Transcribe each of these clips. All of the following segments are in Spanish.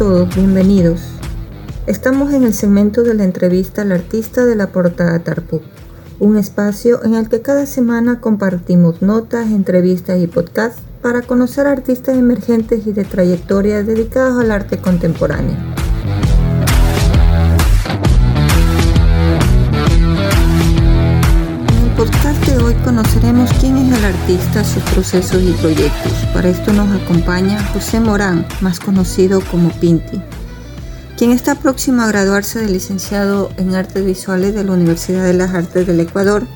todos, bienvenidos. Estamos en el segmento de la entrevista al artista de la portada Tarpuk, un espacio en el que cada semana compartimos notas, entrevistas y podcasts para conocer artistas emergentes y de trayectoria dedicados al arte contemporáneo. Es el artista, sus procesos y proyectos. Para esto nos acompaña José Morán, más conocido como Pinti, quien está próximo a graduarse de licenciado en Artes Visuales de la Universidad de las Artes del Ecuador.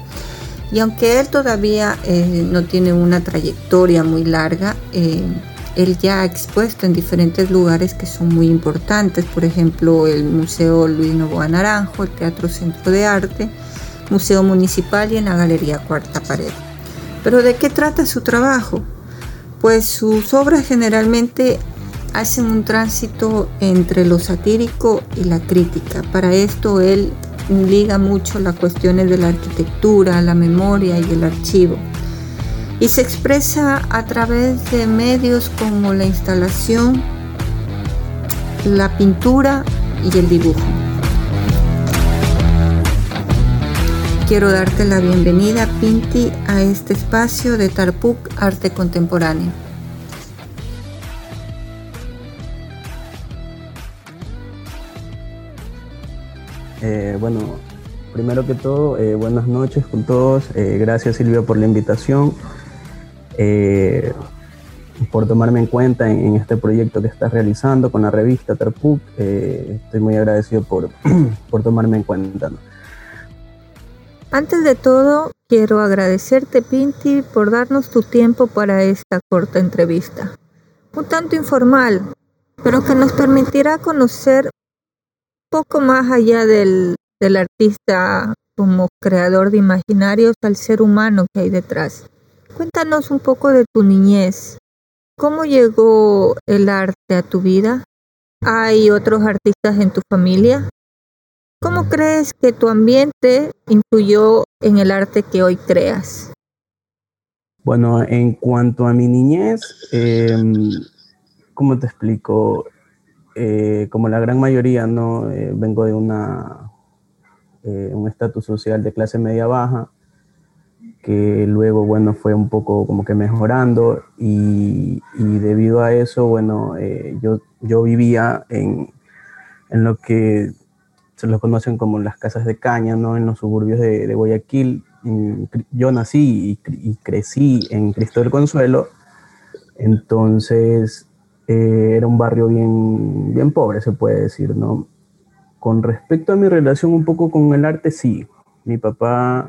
Y aunque él todavía eh, no tiene una trayectoria muy larga, eh, él ya ha expuesto en diferentes lugares que son muy importantes, por ejemplo el Museo Luis Novoa Naranjo, el Teatro Centro de Arte, Museo Municipal y en la Galería Cuarta Pared. Pero ¿de qué trata su trabajo? Pues sus obras generalmente hacen un tránsito entre lo satírico y la crítica. Para esto él liga mucho las cuestiones de la arquitectura, la memoria y el archivo. Y se expresa a través de medios como la instalación, la pintura y el dibujo. Quiero darte la bienvenida, Pinti, a este espacio de Tarpuk Arte Contemporáneo. Eh, bueno, primero que todo, eh, buenas noches con todos. Eh, gracias Silvia por la invitación, por tomarme en cuenta en, este proyecto que estás realizando con la revista Terpuc. estoy muy agradecido por, por tomarme en cuenta. Antes de todo, quiero agradecerte, Pinti, por darnos tu tiempo para esta corta entrevista. Un tanto informal, pero que nos permitirá conocer poco más allá del, artista como creador de imaginarios al ser humano que hay detrás. Cuéntanos un poco de tu niñez. ¿Cómo llegó el arte a tu vida? ¿Hay otros artistas en tu familia? ¿Cómo crees que tu ambiente influyó en el arte que hoy creas? Bueno, en cuanto a mi niñez, em, ¿cómo te explico? Eh, como la gran mayoría, ¿no? Eh, vengo de una, eh, un estatus social de clase media baja, que luego, bueno, fue un poco como que mejorando y, y debido a eso, bueno, yo, yo vivía en, en, lo que se lo conocen como las casas de caña, ¿no? En los suburbios de, de Guayaquil. yo nací y, y, crecí en Cristo del Consuelo, entonces eh, era un barrio bien, bien pobre, se puede decir, ¿no? Con respecto a mi relación un poco con el arte, sí. Mi papá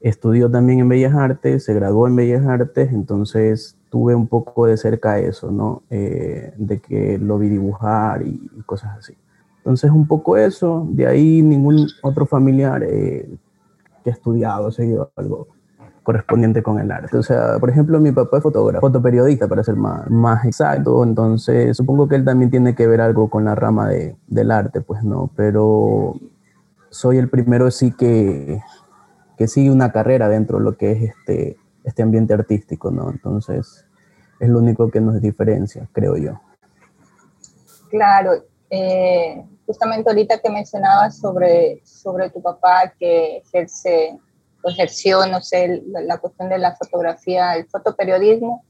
estudió también en Bellas Artes, se graduó en Bellas Artes, entonces tuve un poco de cerca eso, ¿no? Eh, de que lo vi dibujar y, cosas así. Entonces un poco eso, de ahí ningún otro familiar eh, que ha estudiado, seguido algo correspondiente con el arte. O sea, por ejemplo, mi papá es fotógrafo, fotoperiodista para ser más, más exacto, entonces supongo que él también tiene que ver algo con la rama de, del arte, pues no, pero soy el primero sí que, que sigue una carrera dentro de lo que es este, este ambiente artístico, ¿no? Entonces, es lo único que nos diferencia, creo yo. Claro, eh, justamente ahorita que mencionabas sobre, sobre tu papá que ejerce ejerció, no sé, la, cuestión de la fotografía, el fotoperiodismo,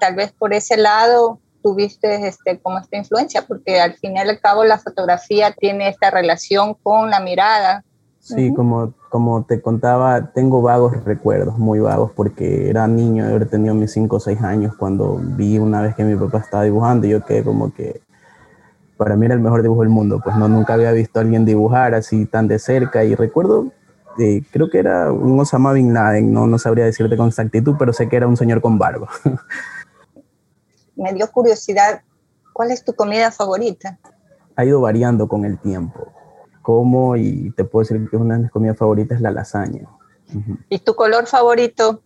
tal vez por ese lado tuviste este, como esta influencia, porque al fin y al cabo la fotografía tiene esta relación con la mirada. Sí, como, como te contaba, tengo vagos recuerdos, muy vagos, porque era niño, haber tenido mis 5 o 6 años cuando vi una vez que mi papá estaba dibujando y yo quedé como que para mí era el mejor dibujo del mundo, pues no, nunca había visto a alguien dibujar así tan de cerca y recuerdo creo que era un Osama Bin Laden, no, no sabría decirte con exactitud, pero sé que era un señor con barba. Me dio curiosidad, ¿cuál es tu comida favorita? Ha ido variando con el tiempo. Como, y te puedo decir que una de mis comidas favoritas es la lasaña. ¿Y tu color favorito?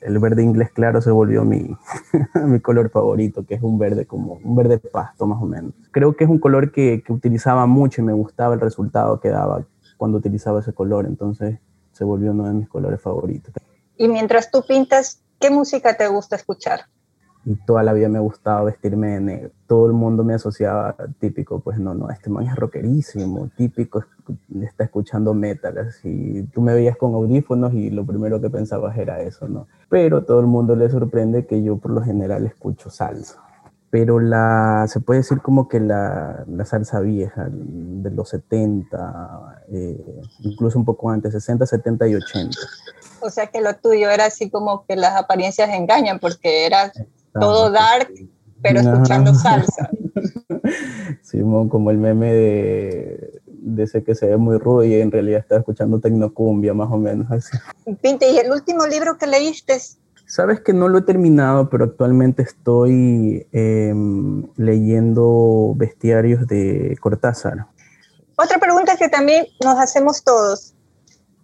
El verde inglés claro se volvió mi, mi color favorito, que es un verde como un verde pasto más o menos. Creo que es un color que, que utilizaba mucho y me gustaba el resultado que daba cuando utilizaba ese color, entonces se volvió uno de mis colores favoritos. Y mientras tú pintas, ¿qué música te gusta escuchar? Y toda la vida me ha gustado vestirme de negro. Todo el mundo me asociaba típico, pues no, no, este man es rockerísimo, típico, está escuchando metal, así. Tú me veías con audífonos y lo primero que pensabas era eso, ¿no? Pero todo el mundo le sorprende que yo por lo general escucho salsa. Pero la, se puede decir como que la, la salsa vieja de los 70, eh, incluso un poco antes, 60, 70 y 80. O sea que lo tuyo era así como que las apariencias engañan, porque era todo dark, pero escuchando salsa. Simón, como el meme de, de, ese que se ve muy rudo y en realidad está escuchando tecnocumbia, más o menos así. Pinte, ¿y el último libro que leíste? Sabes que no lo he terminado, pero actualmente estoy em, leyendo bestiarios de Cortázar. Otra pregunta que también nos hacemos todos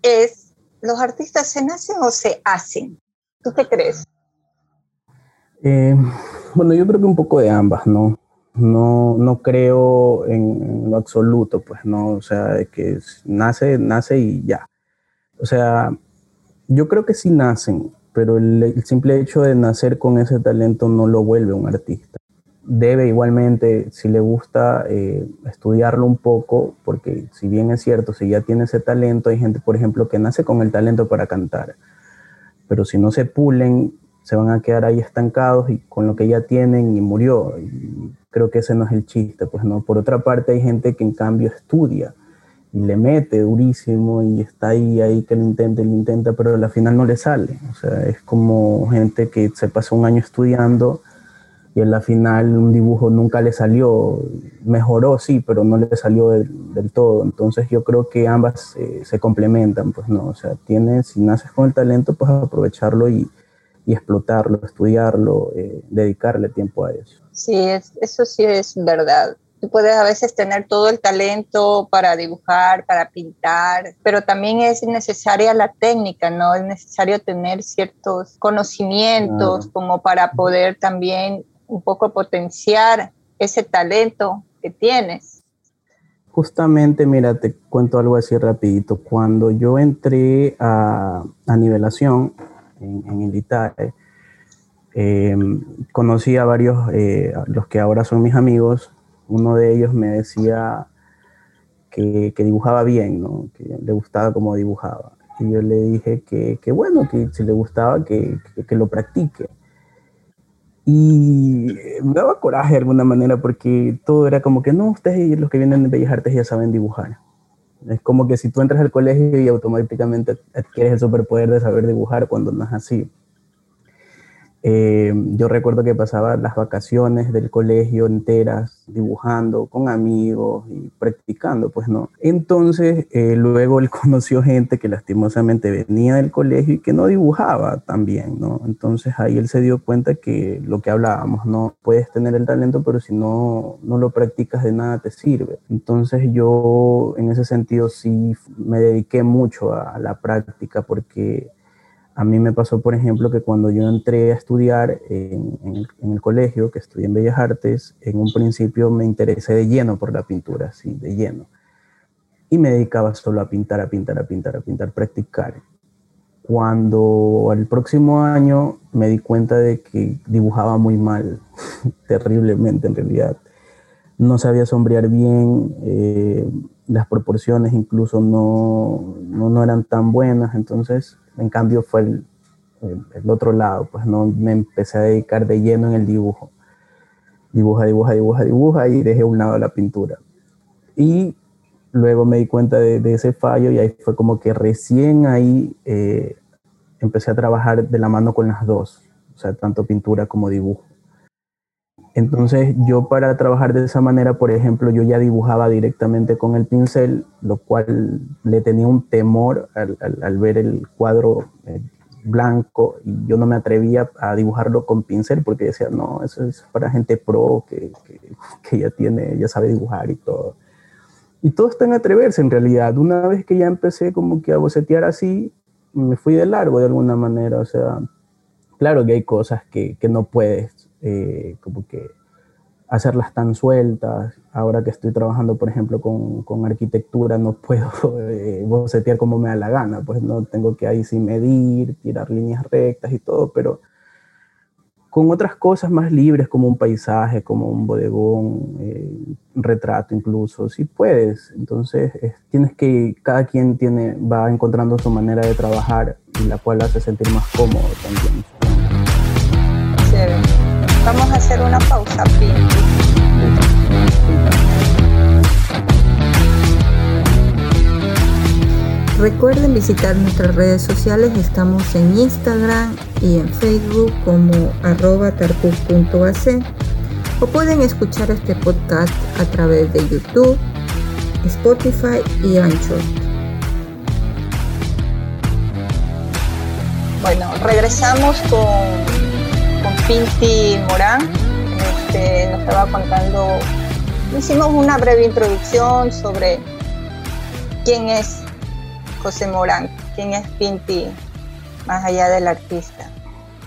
es, ¿los artistas se nacen o se hacen? ¿Tú qué crees? Eh, bueno, yo creo que un poco de ambas, ¿no? No, no creo en, lo absoluto, pues, ¿no? O sea, que nace, nace y ya. O sea, yo creo que sí nacen, pero el, simple hecho de nacer con ese talento no lo vuelve un artista. Debe igualmente, si le gusta, eh, estudiarlo un poco, porque si bien es cierto, si ya tiene ese talento, hay gente, por ejemplo, que nace con el talento para cantar, pero si no se pulen, se van a quedar ahí estancados y con lo que ya tienen y murió. Y creo que ese no es el chiste, pues no. Por otra parte hay gente que en cambio estudia y le mete durísimo y está ahí, ahí que lo intenta, lo intenta, pero al final no le sale. O sea, es como gente que se pasó un año estudiando y en la final un dibujo nunca le salió, mejoró sí, pero no le salió del, todo. Entonces yo creo que ambas eh, se complementan, pues no, o sea, tienes, si naces con el talento, pues aprovecharlo y, y explotarlo, estudiarlo, eh, dedicarle tiempo a eso. Sí, eso sí es verdad. Tú puedes a veces tener todo el talento para dibujar, para pintar, pero también es necesaria la técnica, ¿no? Es necesario tener ciertos conocimientos como para poder también un poco potenciar ese talento que tienes. Justamente, mira, te cuento algo así rapidito. Cuando yo entré a, a nivelación, en, el ITAE. Eh, conocí a varios, eh, los que ahora son mis amigos. Uno de ellos me decía que, dibujaba bien, ¿no? que le gustaba cómo dibujaba. Y yo le dije que, bueno, que si le gustaba, que, que, lo practique. Y me daba coraje de alguna manera porque todo era como que no, ustedes los que vienen de Bellas Artes ya saben dibujar. Es como que si tú entras al colegio y automáticamente adquieres el superpoder de saber dibujar cuando no es así. Eh, yo recuerdo que pasaba las vacaciones del colegio enteras dibujando con amigos y practicando, pues no. Entonces, eh, luego él conoció gente que lastimosamente venía del colegio y que no dibujaba tan bien, ¿no? Entonces ahí él se dio cuenta que lo que hablábamos, no puedes tener el talento, pero si no, no lo practicas de nada te sirve. Entonces yo en ese sentido sí me dediqué mucho a la práctica porque a mí me pasó, por ejemplo, que cuando yo entré a estudiar en, el, colegio, que estudié en Bellas Artes, en un principio me interesé de lleno por la pintura, sí, de lleno. Y me dedicaba solo a pintar, a pintar, a pintar, a pintar, practicar. Cuando al próximo año me di cuenta de que dibujaba muy mal, terriblemente en realidad. No sabía sombrear bien, eh, las proporciones incluso no, no, no eran tan buenas, entonces en cambio fue el, el, otro lado, pues no me empecé a dedicar de lleno en el dibujo. Dibuja, dibuja, dibuja, dibuja y dejé un lado la pintura. Y luego me di cuenta de, ese fallo y ahí fue como que recién ahí eh, empecé a trabajar de la mano con las dos, o sea, tanto pintura como dibujo. Entonces yo para trabajar de esa manera, por ejemplo, yo ya dibujaba directamente con el pincel, lo cual le tenía un temor al, ver el cuadro eh, blanco y yo no me atrevía a dibujarlo con pincel porque decía, no, eso es para gente pro que, que, ya tiene, ya sabe dibujar y todo. Y todo está en atreverse en realidad. Una vez que ya empecé como que a bocetear así, me fui de largo de alguna manera. O sea, claro que hay cosas que, que no puedes eh, como que hacerlas tan sueltas. Ahora que estoy trabajando, por ejemplo, con, con arquitectura, no puedo eh, bocetear como me da la gana, pues no tengo que ahí sí medir, tirar líneas rectas y todo, pero, con otras cosas más libres como un paisaje, como un bodegón, eh, un retrato incluso, si puedes. Entonces tienes que, cada quien tiene, va encontrando su manera de trabajar y la cual hace sentir más cómodo también. Vamos a hacer una pausa, Recuerden visitar nuestras redes sociales, estamos en Instagram y en Facebook como arroba o pueden escuchar este podcast a través de YouTube, Spotify y Anchor. Bueno, regresamos con, con Pinti Morán. Este, nos estaba contando, hicimos una breve introducción sobre quién es José Morán, quién es Pinti, más allá del artista.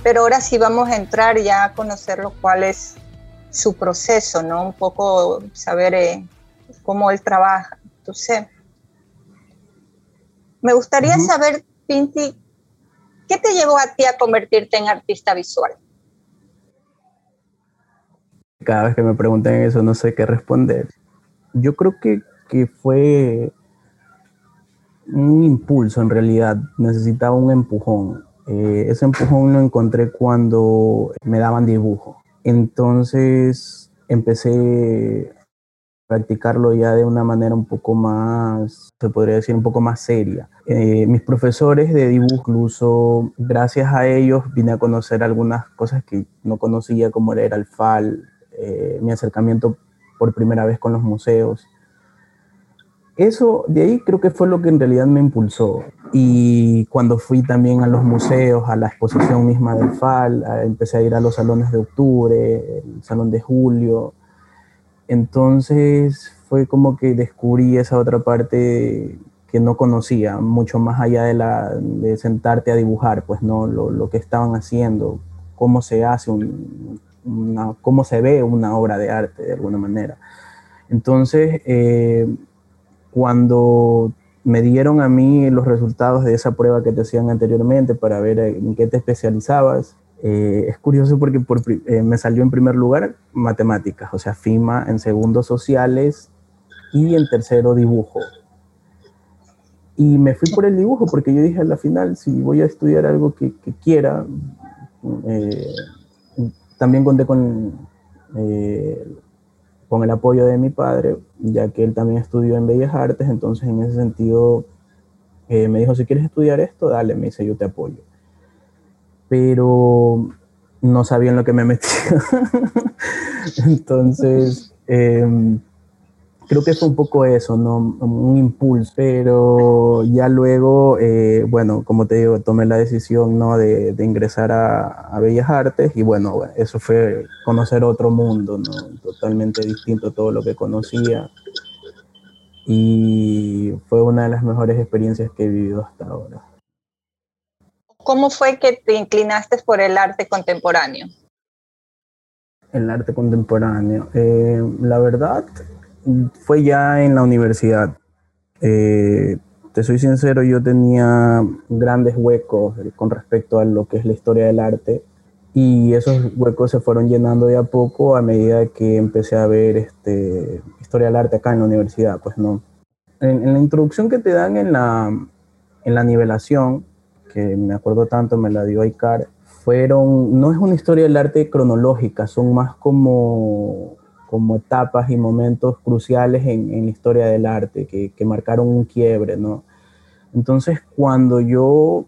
Pero ahora sí vamos a entrar ya a conocer cuál es su proceso, ¿no? Un poco saber eh, cómo él trabaja. Entonces, me gustaría saber, Pinti, ¿qué te llevó a ti a convertirte en artista visual? Cada vez que me preguntan eso no sé qué responder. Yo creo que, que fue un impulso en realidad, necesitaba un empujón. Eh, ese empujón lo encontré cuando me daban dibujo. Entonces empecé a practicarlo ya de una manera un poco más, se podría decir, un poco más seria. Eh, mis profesores de dibujo, incluso gracias a ellos, vine a conocer algunas cosas que no conocía, como era el FAL, eh, mi acercamiento por primera vez con los museos eso de ahí creo que fue lo que en realidad me impulsó. Y cuando fui también a los museos, a la exposición misma del FAL, empecé a ir a los salones de octubre, el salón de julio. Entonces fue como que descubrí esa otra parte que no conocía, mucho más allá de, la, de sentarte a dibujar, pues no, lo, lo que estaban haciendo, cómo se hace, una, cómo se ve una obra de arte de alguna manera. Entonces, eh, cuando me dieron a mí los resultados de esa prueba que te hacían anteriormente para ver en qué te especializabas, eh, es curioso porque eh, me salió en primer lugar matemáticas, o sea, FIMA, en segundo sociales y en tercero dibujo. Y me fui por el dibujo porque yo dije a la final, si voy a estudiar algo que, quiera, eh, también conté con con el apoyo de mi padre, ya que él también estudió en Bellas Artes, entonces en ese sentido eh, me dijo, si quieres estudiar esto, dale, me dice, yo te apoyo. Pero no sabía en lo que me metía. entonces, eh, creo que fue un poco eso, ¿no? Un impulso, pero ya luego, eh, bueno, como te digo, tomé la decisión, ¿no? De, ingresar a, Bellas Artes y bueno, eso fue conocer otro mundo, ¿no? Totalmente distinto a todo lo que conocía y fue una de las mejores experiencias que he vivido hasta ahora. ¿Cómo fue que te inclinaste por el arte contemporáneo? El arte contemporáneo. Eh, la verdad, fue ya en la universidad. Eh, te soy sincero, yo tenía grandes huecos con respecto a lo que es la historia del arte y esos huecos se fueron llenando de a poco a medida que empecé a ver este, historia del arte acá en la universidad, pues no. En, la introducción que te dan en la, en la nivelación, que me acuerdo tanto, me la dio Aicar, fueron, no es una historia del arte cronológica, son más como como etapas y momentos cruciales en, en la historia del arte que, que, marcaron un quiebre, ¿no? Entonces, cuando yo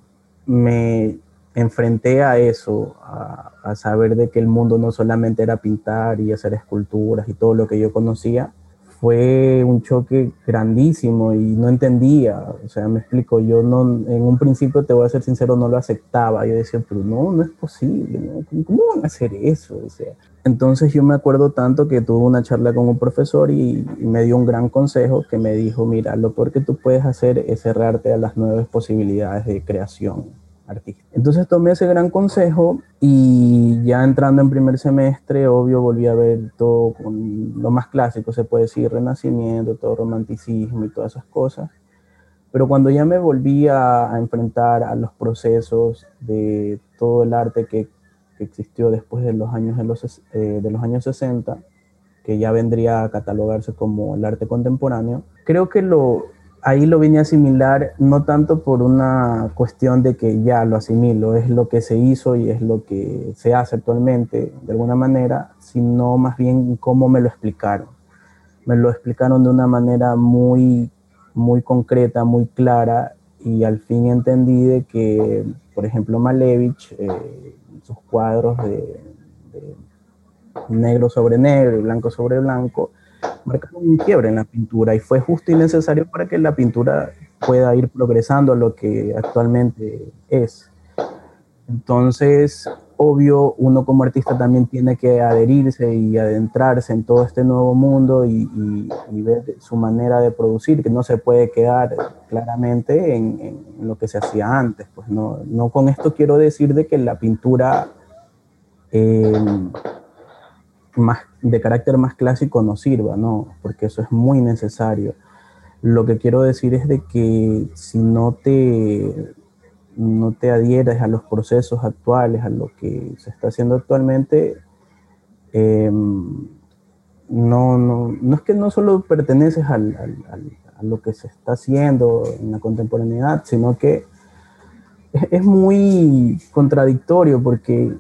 me enfrenté a eso, a, a, saber de que el mundo no solamente era pintar y hacer esculturas y todo lo que yo conocía, fue un choque grandísimo y no entendía, o sea, me explico, yo no, en un principio, te voy a ser sincero, no lo aceptaba, yo decía, pero no, no es posible, ¿cómo van a hacer eso? O sea, entonces yo me acuerdo tanto que tuve una charla con un profesor y, me dio un gran consejo que me dijo, mira, lo peor que tú puedes hacer es cerrarte a las nuevas posibilidades de creación artística. Entonces tomé ese gran consejo y ya entrando en primer semestre, obvio, volví a ver todo con lo más clásico, se puede decir, renacimiento, todo romanticismo y todas esas cosas. Pero cuando ya me volví a, enfrentar a los procesos de todo el arte que que existió después de los años, de los, eh, años 60, que ya vendría a catalogarse como el arte contemporáneo, creo que lo, ahí lo vine a asimilar no tanto por una cuestión de que ya lo asimilo, es lo que se hizo y es lo que se hace actualmente de alguna manera, sino más bien cómo me lo explicaron. Me lo explicaron de una manera muy, muy concreta, muy clara y al fin entendí de que, por ejemplo, Malevich, eh, sus cuadros de, negro sobre negro y blanco sobre blanco, marcaron un quiebre en la pintura y fue justo y necesario para que la pintura pueda ir progresando a lo que actualmente es. Entonces, obvio, uno como artista también tiene que adherirse y adentrarse en todo este nuevo mundo y, ver su manera de producir, que no se puede quedar claramente en, lo que se hacía antes. Pues no, no, con esto quiero decir de que la pintura eh, más, de carácter más clásico no sirva, no, porque eso es muy necesario. Lo que quiero decir es de que si no te no te adhieres a los procesos actuales, a lo que se está haciendo actualmente, em, no, no, no, es que no solo perteneces a lo que se está haciendo en la contemporaneidad, sino que es, muy contradictorio porque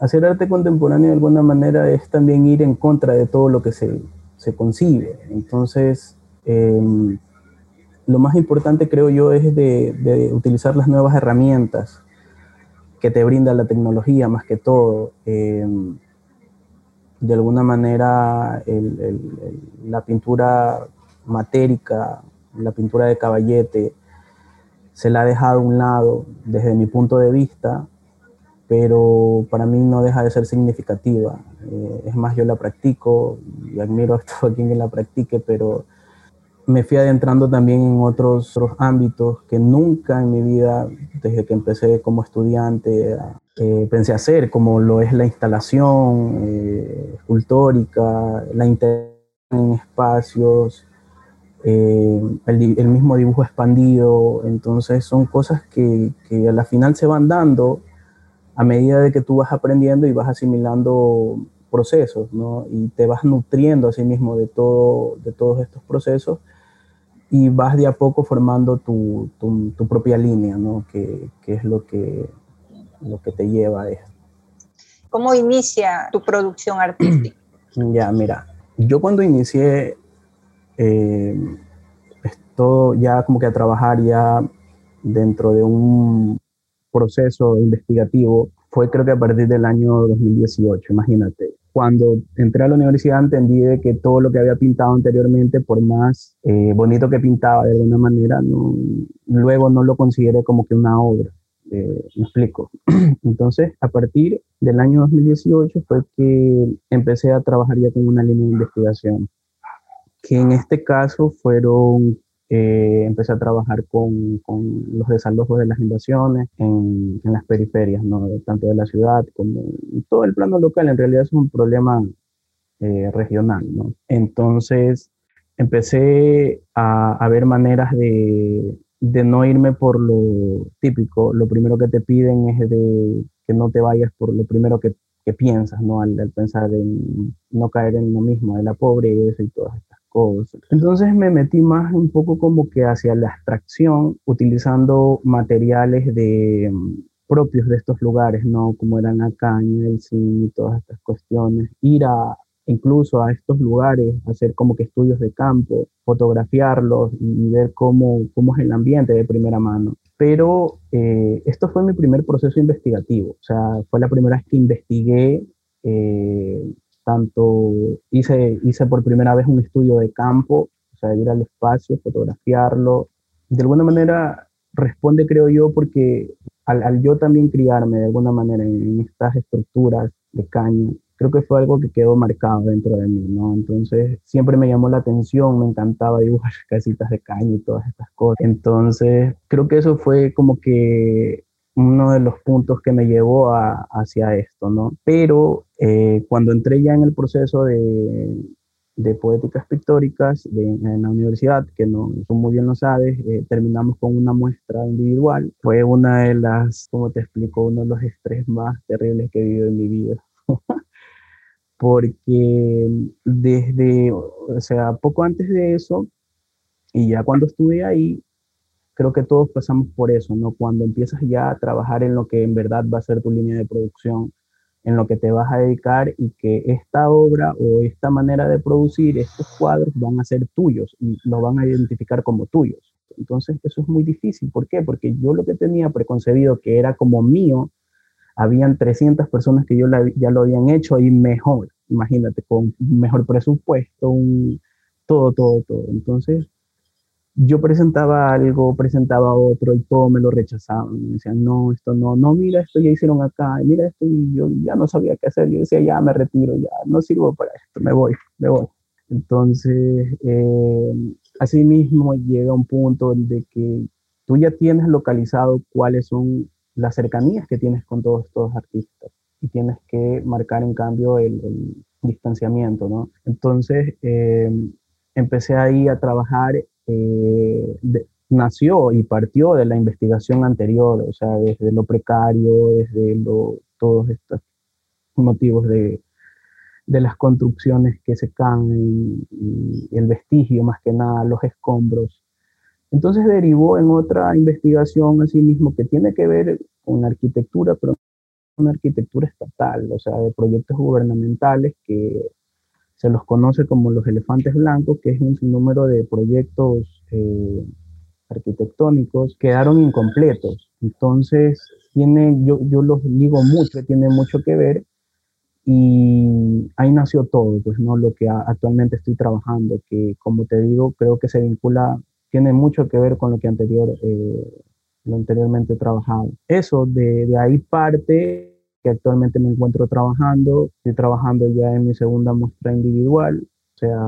hacer arte contemporáneo de alguna manera es también ir en contra de todo lo que se, se concibe. Entonces, eh, lo más importante creo yo es de, utilizar las nuevas herramientas que te brinda la tecnología más que todo. Em, de alguna manera la pintura matérica, la pintura de caballete, se la ha dejado a un lado desde mi punto de vista, pero para mí no deja de ser significativa. Eh, es más, yo la practico y admiro a todo quien la practique, pero me fui adentrando también en otros, ámbitos que nunca en mi vida, desde que empecé como estudiante, eh, pensé hacer, como lo es la instalación eh, escultórica, la interacción en espacios, eh, el, mismo dibujo expandido. Entonces son cosas que, que a la final se van dando a medida de que tú vas aprendiendo y vas asimilando procesos, ¿no? Y te vas nutriendo a sí mismo de, todo, de todos estos procesos y vas de a poco formando tu, tu, propia línea, ¿no? Que, que, es lo que, lo que te lleva a esto. ¿Cómo inicia tu producción artística? ya, mira, yo cuando inicié eh, todo ya como que a trabajar ya dentro de un proceso investigativo fue creo que a partir del año 2018, imagínate cuando entré a la universidad entendí de que todo lo que había pintado anteriormente, por más eh, bonito que pintaba de alguna manera, no, luego no lo consideré como que una obra. Eh, me explico. Entonces, a partir del año 2018 fue que empecé a trabajar ya con una línea de investigación, que en este caso fueron eh, empecé a trabajar con, con, los desalojos de las invasiones en, en, las periferias, ¿no? tanto de la ciudad como todo el plano local. En realidad es un problema eh, regional. ¿no? Entonces empecé a, a ver maneras de, de, no irme por lo típico. Lo primero que te piden es de que no te vayas por lo primero que, que piensas, ¿no? Al, pensar en no caer en lo mismo, de la pobreza y todas estas entonces me metí más un poco como que hacia la abstracción, utilizando materiales de, mm, propios de estos lugares, ¿no? Como eran la caña, el zinc y todas estas cuestiones. Ir a, incluso a estos lugares, hacer como que estudios de campo, fotografiarlos y, ver cómo, cómo es el ambiente de primera mano. Pero eh, esto fue mi primer proceso investigativo, o sea, fue la primera vez que investigué eh, tanto hice, hice por primera vez un estudio de campo, o sea, ir al espacio, fotografiarlo. De alguna manera responde, creo yo, porque al, yo también criarme de alguna manera en, estas estructuras de caña, creo que fue algo que quedó marcado dentro de mí, ¿no? Entonces siempre me llamó la atención, me encantaba dibujar casitas de caña y todas estas cosas. Entonces creo que eso fue como que uno de los puntos que me llevó hacia esto, ¿no? Pero eh, cuando entré ya en el proceso de, de poéticas pictóricas en la universidad, que no, tú muy bien lo sabes, eh, terminamos con una muestra individual. Fue una de las, como te explico, uno de los estrés más terribles que he vivido en mi vida. Porque desde, o sea, poco antes de eso, y ya cuando estuve ahí, creo que todos pasamos por eso, ¿no? Cuando empiezas ya a trabajar en lo que en verdad va a ser tu línea de producción, en lo que te vas a dedicar y que esta obra o esta manera de producir estos cuadros van a ser tuyos y lo van a identificar como tuyos. Entonces eso es muy difícil. ¿Por qué? Porque yo lo que tenía preconcebido que era como mío, habían 300 personas que yo ya lo habían hecho y mejor, imagínate, con mejor presupuesto, un, todo, todo, todo. Entonces yo presentaba algo, presentaba otro y todo me lo rechazaban. Me decían, no, esto no, no, mira, esto ya hicieron acá, mira esto y yo ya no sabía qué hacer. Yo decía, ya me retiro, ya no sirvo para esto, me voy, me voy. Entonces, eh, así mismo llega un punto de que tú ya tienes localizado cuáles son las cercanías que tienes con todos estos artistas y tienes que marcar en cambio el, distanciamiento, ¿no? Entonces, eh, empecé ahí a trabajar eh, nació y partió de la investigación anterior, o sea, desde lo precario, desde lo, todos estos motivos de, de las construcciones que se caen y, el vestigio más que nada, los escombros. Entonces derivó en otra investigación así mismo que tiene que ver con arquitectura, pero una arquitectura estatal, o sea, de proyectos gubernamentales que se los conoce como los elefantes blancos, que es un sinnúmero de proyectos eh, arquitectónicos, quedaron incompletos. Entonces, tiene, yo, yo los digo mucho, tiene mucho que ver y ahí nació todo, pues no lo que actualmente estoy trabajando, que como te digo, creo que se vincula, tiene mucho que ver con lo que anterior, eh, anteriormente trabajado. Eso, de ahí parte que actualmente me encuentro trabajando. Estoy trabajando ya en mi segunda muestra individual, o sea,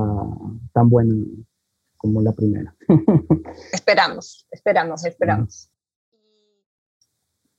tan buena como la primera. esperamos, esperamos, esperamos.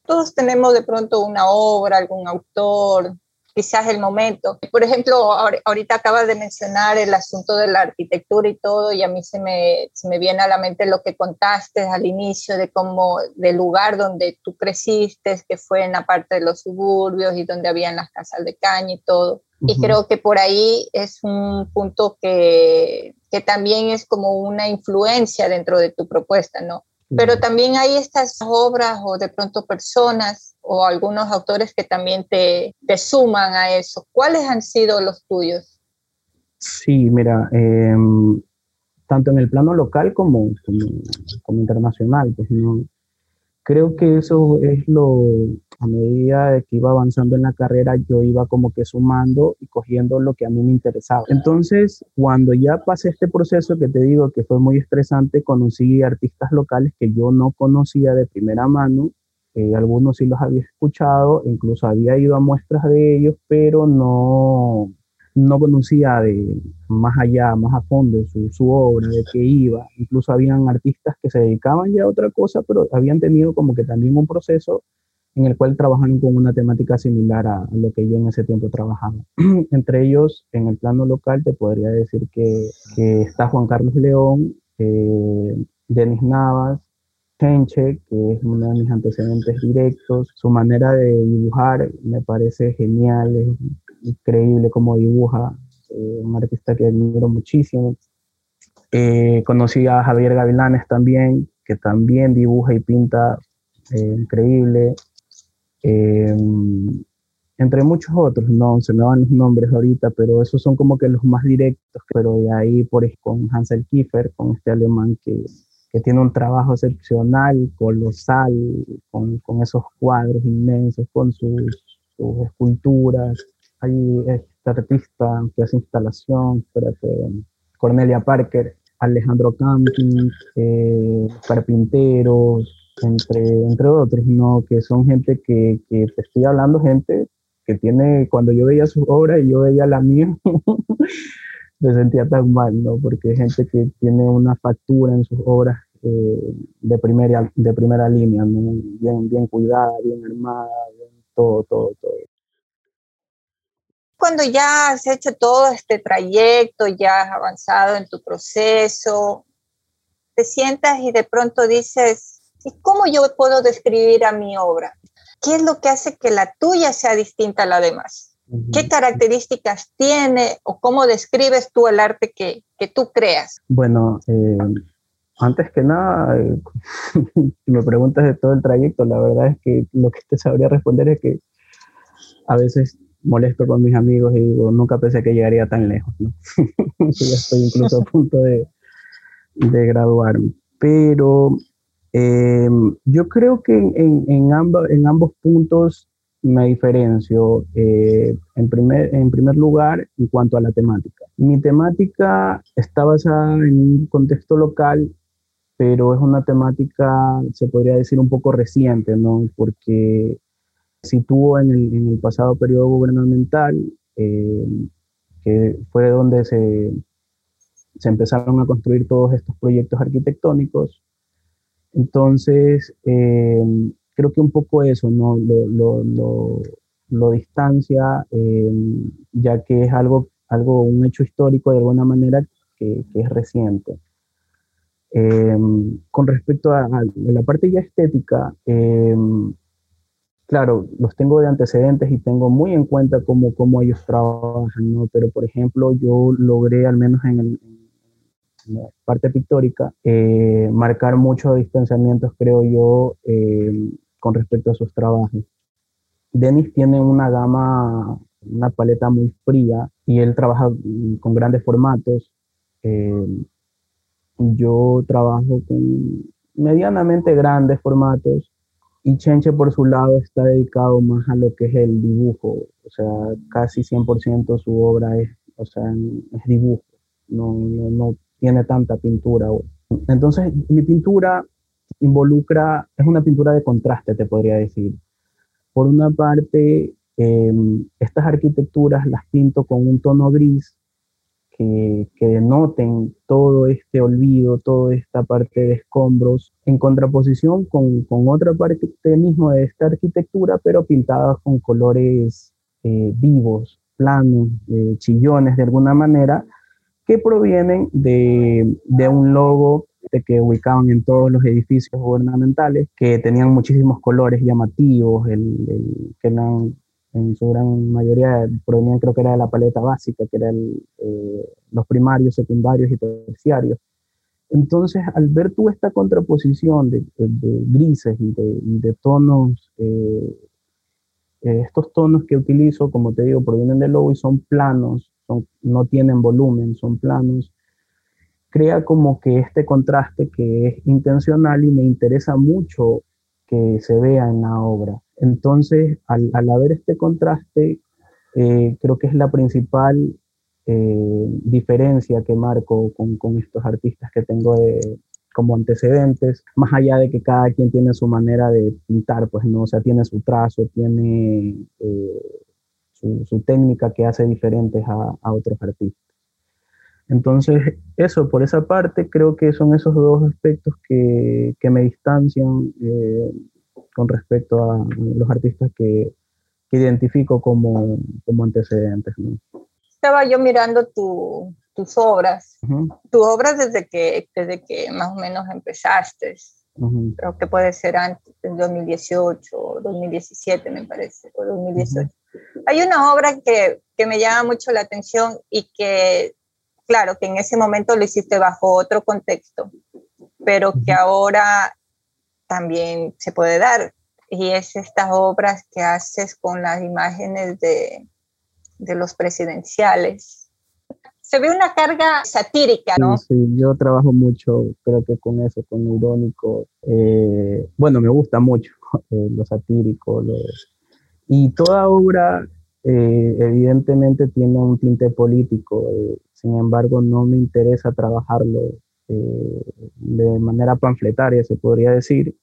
Todos tenemos de pronto una obra, algún autor, quizás el momento. Por ejemplo, ahorita acabas de mencionar el asunto de la arquitectura y todo, y a mí se me, se me viene a la mente lo que contaste al inicio de cómo, del lugar donde tú creciste, que fue en la parte de los suburbios y donde habían las casas de caña y todo. Y creo que por ahí es un punto que, que también es como una influencia dentro de tu propuesta, ¿no? Pero también hay estas obras o de pronto personas o algunos autores que también te, te suman a eso. ¿Cuáles han sido los tuyos? Sí, mira, em, tanto en el plano local como, como, internacional, pues no, creo que eso es lo, a medida de que iba avanzando en la carrera, yo iba como que sumando y cogiendo lo que a mí me interesaba. Entonces, cuando ya pasé este proceso que te digo que fue muy estresante, conocí artistas locales que yo no conocía de primera mano eh, algunos sí los había escuchado, incluso había ido a muestras de ellos, pero no, no conocía de más allá, más a fondo su, su, obra, de qué iba. Incluso habían artistas que se dedicaban ya a otra cosa, pero habían tenido como que también un proceso en el cual trabajaron con una temática similar a, lo que yo en ese tiempo trabajaba. Entre ellos, en el plano local, te podría decir que, que está Juan Carlos León, eh, Denis Navas, Chenche, que es uno de mis antecedentes directos. Su manera de dibujar me parece genial, es increíble cómo dibuja, eh, un artista que admiro muchísimo. Eh, conocí a Javier Gavilanes también, que también dibuja y pinta eh, increíble. Entre muchos otros, no se me van los nombres ahorita, pero esos son como que los más directos. Pero de ahí, por con Hansel Kiefer, con este alemán que que tiene un trabajo excepcional, colosal, con, con esos cuadros inmensos, con sus, sus, esculturas. Hay este artista que hace instalación, espérate, Cornelia Parker, Alejandro Camping, eh, carpinteros, entre, entre otros, ¿no? que son gente que, que te estoy hablando, gente que tiene, cuando yo veía sus obras y yo veía la mía, me sentía tan mal, ¿no? Porque hay gente que tiene una factura en sus obras eh, de, primera, de primera línea, bien, bien cuidada, bien armada, todo, todo, todo. cuando ya has hecho todo este trayecto, ya has avanzado en tu proceso, te sientas y de pronto dices, ¿y cómo yo puedo describir a mi obra? ¿Qué es lo que hace que la tuya sea distinta a la demás? ¿Qué características tiene o cómo describes tú el arte que, que tú creas? Bueno, eh, antes que nada, eh, si me preguntas de todo el trayecto, la verdad es que lo que te sabría responder es que a veces molesto con mis amigos y digo, nunca pensé que llegaría tan lejos, ¿no? ya estoy incluso a punto de, de graduarme. Pero eh, yo creo que en, en, en ambos puntos me diferencio. Eh, en, primer, en primer lugar, en cuanto a la temática. Mi temática está basada en un contexto local, pero es una temática, se podría decir, un poco reciente, ¿no? Porque situó en el, en el pasado periodo gubernamental, eh, que fue donde se, se empezaron a construir todos estos proyectos arquitectónicos. Entonces, eh, creo que un poco eso, ¿no? Lo, lo, lo, lo distancia, eh, ya que es algo, algo, un hecho histórico de alguna manera que, que es reciente. Eh, con respecto a, a, la parte ya estética, claro, los tengo de antecedentes y tengo muy en cuenta cómo, cómo ellos trabajan, ¿no? Pero, por ejemplo, yo logré, al menos en el, parte pictórica, eh, marcar muchos distanciamientos, creo yo, eh, con respecto a sus trabajos. Denis tiene una gama, una paleta muy fría y él trabaja con grandes formatos. Eh, yo trabajo con medianamente grandes formatos y Chenche por su lado está dedicado más a lo que es el dibujo, o sea, casi 100% su obra es, o sea, es dibujo, no, no, no tiene tanta pintura. Entonces, mi pintura involucra, es una pintura de contraste, te podría decir. Por una parte, eh, estas arquitecturas las pinto con un tono gris que, que, denoten todo este olvido, toda esta parte de escombros, en contraposición con, con otra parte mismo de esta arquitectura, pero pintadas con colores eh, vivos, planos, eh, chillones de alguna manera, que provienen de, de un logo de que ubicaban en todos los edificios gubernamentales, que tenían muchísimos colores llamativos, el, el, que eran, en su gran mayoría provenían creo que era de la paleta básica, que eran eh, los primarios, secundarios y terciarios. Entonces, al ver tú esta contraposición de, de, de grises y de, de tonos, eh, eh, estos tonos que utilizo, como te digo, provienen del logo y son planos, no tienen volumen, son planos, crea como que este contraste que es intencional y me interesa mucho que se vea en la obra. Entonces, al, al haber este contraste, eh, creo que es la principal eh, diferencia que marco con, con, estos artistas que tengo como antecedentes, más allá de que cada quien tiene su manera de pintar, pues no, o sea, tiene su trazo, tiene eh, su, su, técnica que hace diferentes a, a otros artistas. Entonces, eso, por esa parte, creo que son esos dos aspectos que, que me distancian eh, con respecto a los artistas que, que identifico como, como antecedentes. ¿no? Estaba yo mirando tu, tus obras, uh -huh. tus obras desde que, desde que más o menos empezaste. Uh -huh. Creo que puede ser antes, en 2018 2017, me parece, o 2018. Uh -huh. Hay una obra que, que me llama mucho la atención y que claro que en ese momento lo hiciste bajo otro contexto, pero que ahora también se puede dar. Y es estas obras que haces con las imágenes de, de los presidenciales. Se ve una carga satírica, ¿no? Sí, sí, yo trabajo mucho, creo que con eso, con lo irónico. Eh, bueno, me gusta mucho eh, lo satírico. Lo, y toda obra, eh, evidentemente, tiene un tinte político. Eh, sin embargo, no me interesa trabajarlo eh, de manera panfletaria, se podría decir.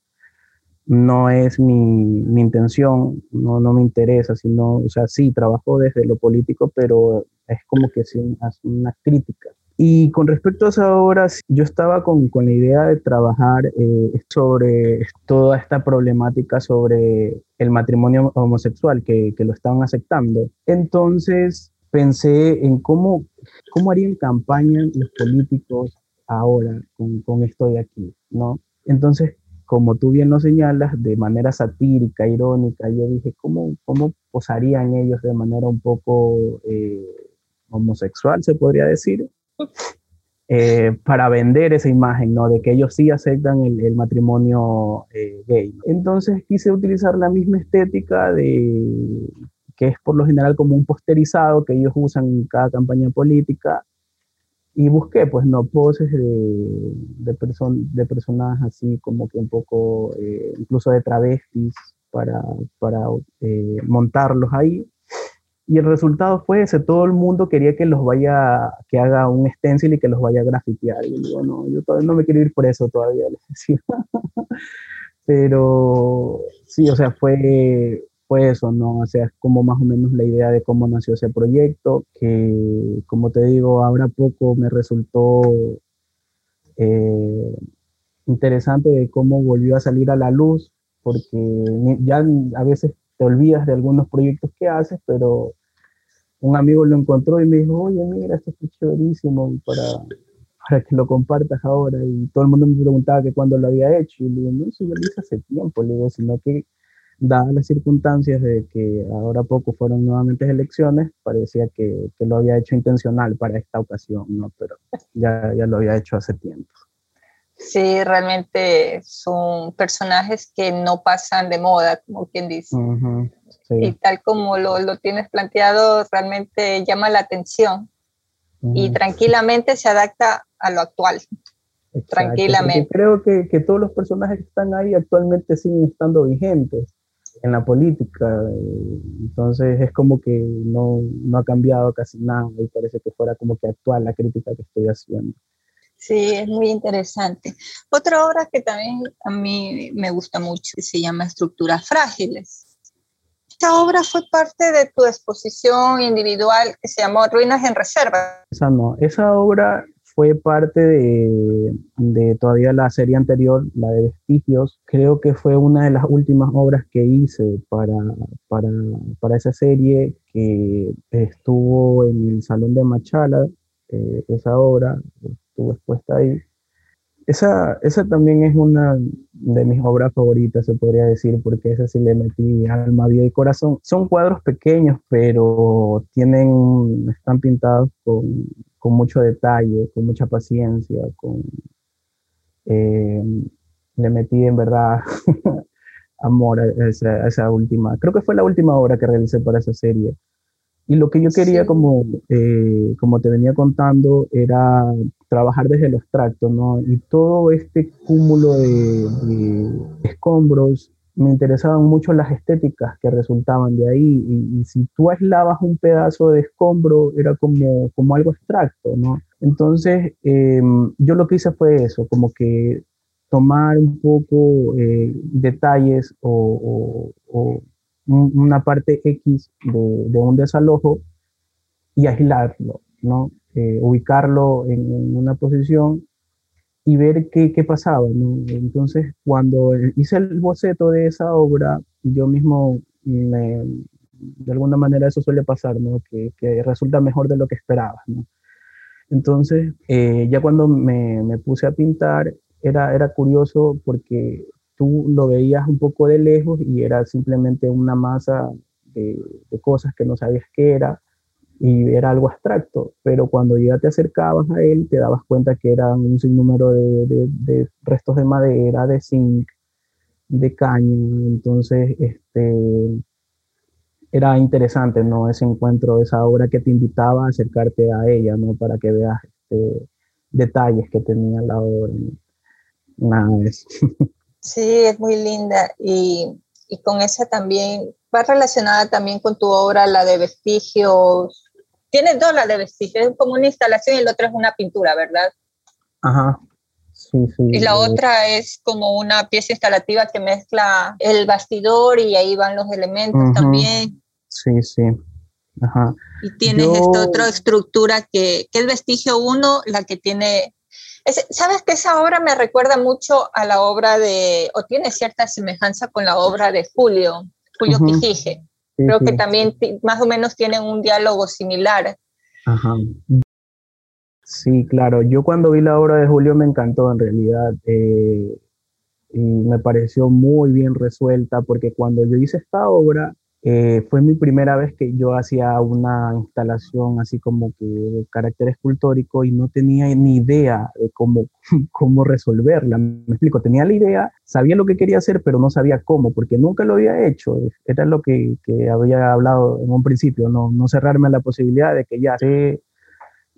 No es mi, mi intención, no, no, me interesa, sino, o sea, sí, trabajo desde lo político, pero es como que es una, una crítica. Y con respecto a esa obra, yo estaba con, con la idea de trabajar eh, sobre toda esta problemática sobre el matrimonio homosexual, que, que, lo estaban aceptando. Entonces pensé en cómo, cómo harían campaña los políticos ahora con, con esto de aquí, ¿no? Entonces, como tú bien lo señalas, de manera satírica, irónica, yo dije, ¿cómo, cómo posarían ellos de manera un poco eh, homosexual, se podría decir? Eh, para vender esa imagen, ¿no? De que ellos sí aceptan el, matrimonio eh, gay. Entonces quise utilizar la misma estética de que es por lo general como un posterizado que ellos usan en cada campaña política y busqué pues no poses de, de, de personas así como que un poco eh, incluso de travestis para, para montarlos ahí y el resultado fue ese, todo el mundo quería que los vaya, que haga un stencil y que los vaya a grafitear. Y yo digo, no, yo todavía no me quiero ir por eso todavía. Pero sí, o sea, fue, fue eso, ¿no? O sea, es como más o menos la idea de cómo nació ese proyecto, que como te digo, ahora poco me resultó eh, interesante de cómo volvió a salir a la luz, porque ya a veces te olvidas de algunos proyectos que haces, pero un amigo lo encontró y me dijo, oye, mira, esto es chéverísimo para, para que lo compartas ahora. Y todo el mundo me preguntaba que cuándo lo había hecho. Y le digo, no, eso yo lo hice hace tiempo, le digo, sino que dadas las circunstancias de que ahora poco fueron nuevamente elecciones, parecía que, que, lo había hecho intencional para esta ocasión, ¿no? Pero ya, ya lo había hecho hace tiempo. Sí, realmente son personajes que no pasan de moda, como quien dice. Y tal como lo, lo, tienes planteado, realmente llama la atención y tranquilamente se adapta a lo actual. tranquilamente. Creo que, que, todos los personajes que están ahí actualmente siguen estando vigentes en la política. Entonces es como que no, no ha cambiado casi nada y parece que fuera como que actual la crítica que estoy haciendo. Sí, es muy interesante. Otra obra que también a mí me gusta mucho se llama Estructuras Frágiles. Esta obra fue parte de tu exposición individual que se llamó Ruinas en Reserva. Esa no, esa obra fue parte de, de, todavía la serie anterior, la de Vestigios. Creo que fue una de las últimas obras que hice para, para, para esa serie que estuvo en el Salón de Machala, eh, esa obra estuvo expuesta ahí. Esa, esa también es una de mis obras favoritas, se podría decir, porque esa sí le metí alma, vida y corazón. Son cuadros pequeños, pero tienen, están pintados con, con mucho detalle, con mucha paciencia, eh, le metí en verdad amor esa, a esa, última, creo que fue la última obra que realicé para esa serie. Y lo que yo quería, como, eh, como te venía contando, era trabajar desde lo abstracto, ¿no? Y todo este cúmulo de, escombros, me interesaban mucho las estéticas que resultaban de ahí. Y, si tú aislabas un pedazo de escombro, era como, como algo abstracto, ¿no? Entonces, em, yo lo que hice fue eso, como que tomar un poco eh, detalles o, o una parte X de, un desalojo y aislarlo, ¿no? Eh, ubicarlo en, una posición y ver qué, pasaba. ¿no? Entonces, cuando hice el boceto de esa obra, yo mismo de alguna manera eso suele pasar, ¿no? que, resulta mejor de lo que esperaba. ¿no? Entonces, eh, ya cuando me, puse a pintar, era curioso porque tú lo veías un poco de lejos y era simplemente una masa de, cosas que no sabías qué era y era algo abstracto, pero cuando ya te acercabas a él te dabas cuenta que eran un sinnúmero de, de, restos de madera, de zinc, de caña, entonces este, era interesante, ¿no? Ese encuentro, esa obra que te invitaba a acercarte a ella, ¿no? Para que veas este, detalles que tenía la obra. Nada de eso. Sí, es muy linda y, y, con esa también va relacionada también con tu obra, la de vestigios. Tienes dos, la de vestigios, es como una instalación y la otra es una pintura, ¿verdad? Ajá. Sí, sí. Y la otra es como una pieza instalativa que mezcla el bastidor y ahí van los elementos también. Sí, sí. Y tienes esta otra estructura que, que es vestigio 1, la que tiene ¿Sabes que esa obra me recuerda mucho a la obra de, o tiene cierta semejanza con la obra de Julio, Julio uh Creo que también más o menos tienen un diálogo similar. Ajá. Sí, claro. Yo cuando vi la obra de Julio me encantó en realidad. Eh, y me pareció muy bien resuelta porque cuando yo hice esta obra, eh, fue mi primera vez que yo hacía una instalación así como que de carácter escultórico y no tenía ni idea de cómo, cómo resolverla. Me explico, tenía la idea, sabía lo que quería hacer, pero no sabía cómo, porque nunca lo había hecho. Era lo que, que había hablado en un principio, no, no cerrarme a la posibilidad de que ya sé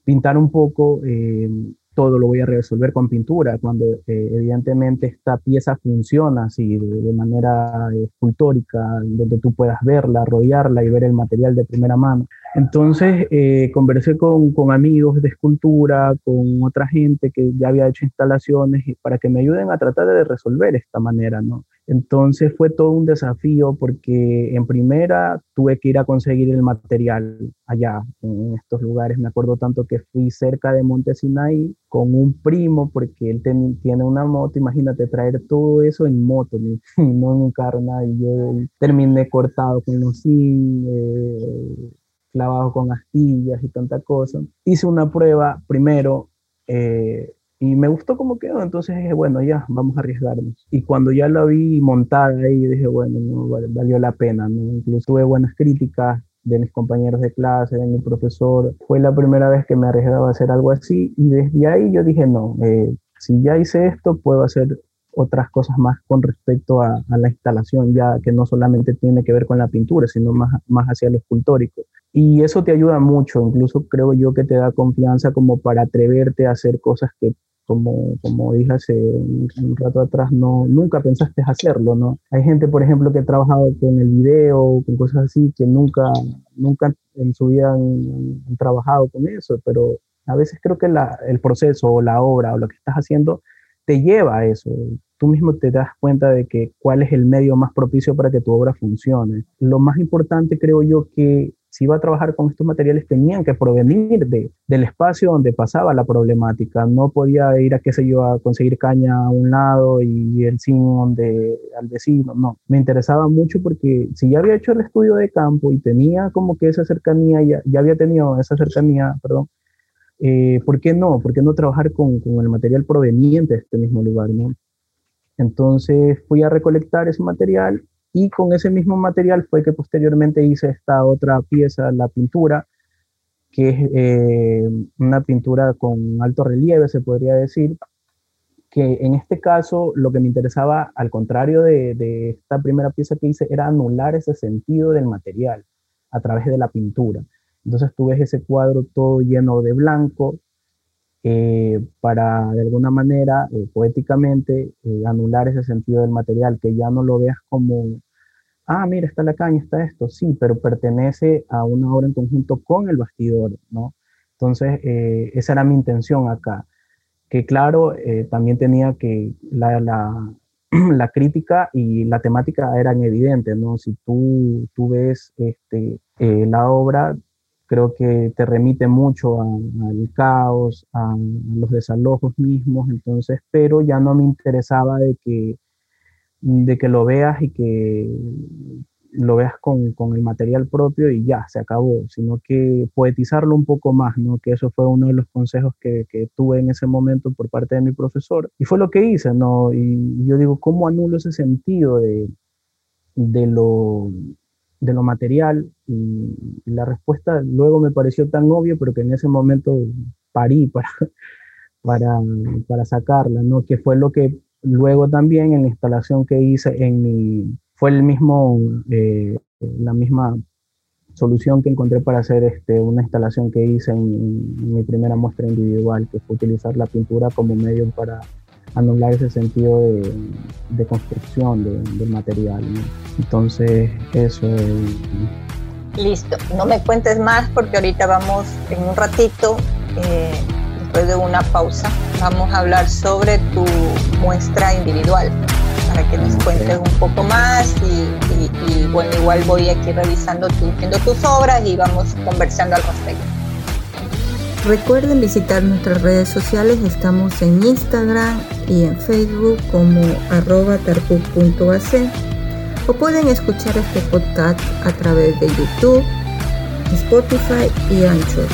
pintar un poco. Eh, todo lo voy a resolver con pintura, cuando eh, evidentemente esta pieza funciona así de, manera escultórica, donde tú puedas verla, rodearla y ver el material de primera mano. Entonces eh, conversé con, con, amigos de escultura, con otra gente que ya había hecho instalaciones para que me ayuden a tratar de resolver esta manera, ¿no? Entonces fue todo un desafío porque en primera tuve que ir a conseguir el material allá, en estos lugares. Me acuerdo tanto que fui cerca de Monte Sinaí con un primo porque él tiene una moto. Imagínate traer todo eso en moto, no en un carro, nada. Y yo terminé cortado con los zinc, eh, clavado con astillas y tanta cosa. Hice una prueba primero. Eh, y me gustó cómo quedó, entonces dije, bueno, ya, vamos a arriesgarnos. Y cuando ya la vi montada ahí, dije, bueno, no, valió la pena, ¿no? Incluso tuve buenas críticas de mis compañeros de clase, de mi profesor. Fue la primera vez que me arriesgaba a hacer algo así y desde ahí yo dije, no, eh, si ya hice esto, puedo hacer otras cosas más con respecto a, a, la instalación, ya que no solamente tiene que ver con la pintura, sino más, más hacia lo escultórico. Y eso te ayuda mucho, incluso creo yo que te da confianza como para atreverte a hacer cosas que como, como dije hace un, rato atrás, no, nunca pensaste hacerlo, ¿no? Hay gente, por ejemplo, que ha trabajado con el video, con cosas así, que nunca, nunca en su vida han, trabajado con eso, pero a veces creo que la, el proceso o la obra o lo que estás haciendo te lleva a eso. Tú mismo te das cuenta de que cuál es el medio más propicio para que tu obra funcione. Lo más importante creo yo que si iba a trabajar con estos materiales tenían que provenir de, del espacio donde pasaba la problemática. No podía ir a, qué sé yo, a conseguir caña a un lado y el zinc donde, al vecino. No, me interesaba mucho porque si ya había hecho el estudio de campo y tenía como que esa cercanía, ya, ya había tenido esa cercanía, perdón, eh, ¿por qué no? ¿Por qué no trabajar con, con, el material proveniente de este mismo lugar? ¿no? Entonces fui a recolectar ese material y con ese mismo material fue que posteriormente hice esta otra pieza, la pintura, que es eh, una pintura con alto relieve, se podría decir, que en este caso lo que me interesaba, al contrario de, de, esta primera pieza que hice, era anular ese sentido del material a través de la pintura. Entonces tú ves ese cuadro todo lleno de blanco, eh, para de alguna manera, eh, poéticamente, eh, anular ese sentido del material, que ya no lo veas como, ah, mira, está la caña, está esto, sí, pero pertenece a una obra en conjunto con el bastidor, ¿no? Entonces, esa era mi intención acá, que claro, también tenía que la, la, la, crítica y la temática eran evidentes, ¿no? Si tú, tú ves este, la obra, creo que te remite mucho al caos, a, los desalojos mismos, entonces, pero ya no me interesaba de que, de que lo veas y que lo veas con, con, el material propio y ya, se acabó, sino que poetizarlo un poco más, ¿no? Que eso fue uno de los consejos que, que, tuve en ese momento por parte de mi profesor. Y fue lo que hice, ¿no? Y yo digo, ¿cómo anulo ese sentido de, de lo, de lo material y la respuesta luego me pareció tan obvio, pero que en ese momento parí para, para, para sacarla, ¿no? Que fue lo que luego también en la instalación que hice en mi, fue el mismo, eh, la misma solución que encontré para hacer este, una instalación que hice en, mi primera muestra individual, que fue utilizar la pintura como medio para anular ese sentido de, de construcción de, del material. Entonces, eso Listo, no me cuentes más porque ahorita vamos en un ratito, eh, después de una pausa, vamos a hablar sobre tu muestra individual para que nos cuentes un poco más y, y y, bueno, igual voy aquí revisando viendo tus obras y vamos conversando al respecto. Recuerden visitar nuestras redes sociales, estamos en Instagram y en Facebook como arroba o pueden escuchar este podcast a través de YouTube, Spotify y Anchor.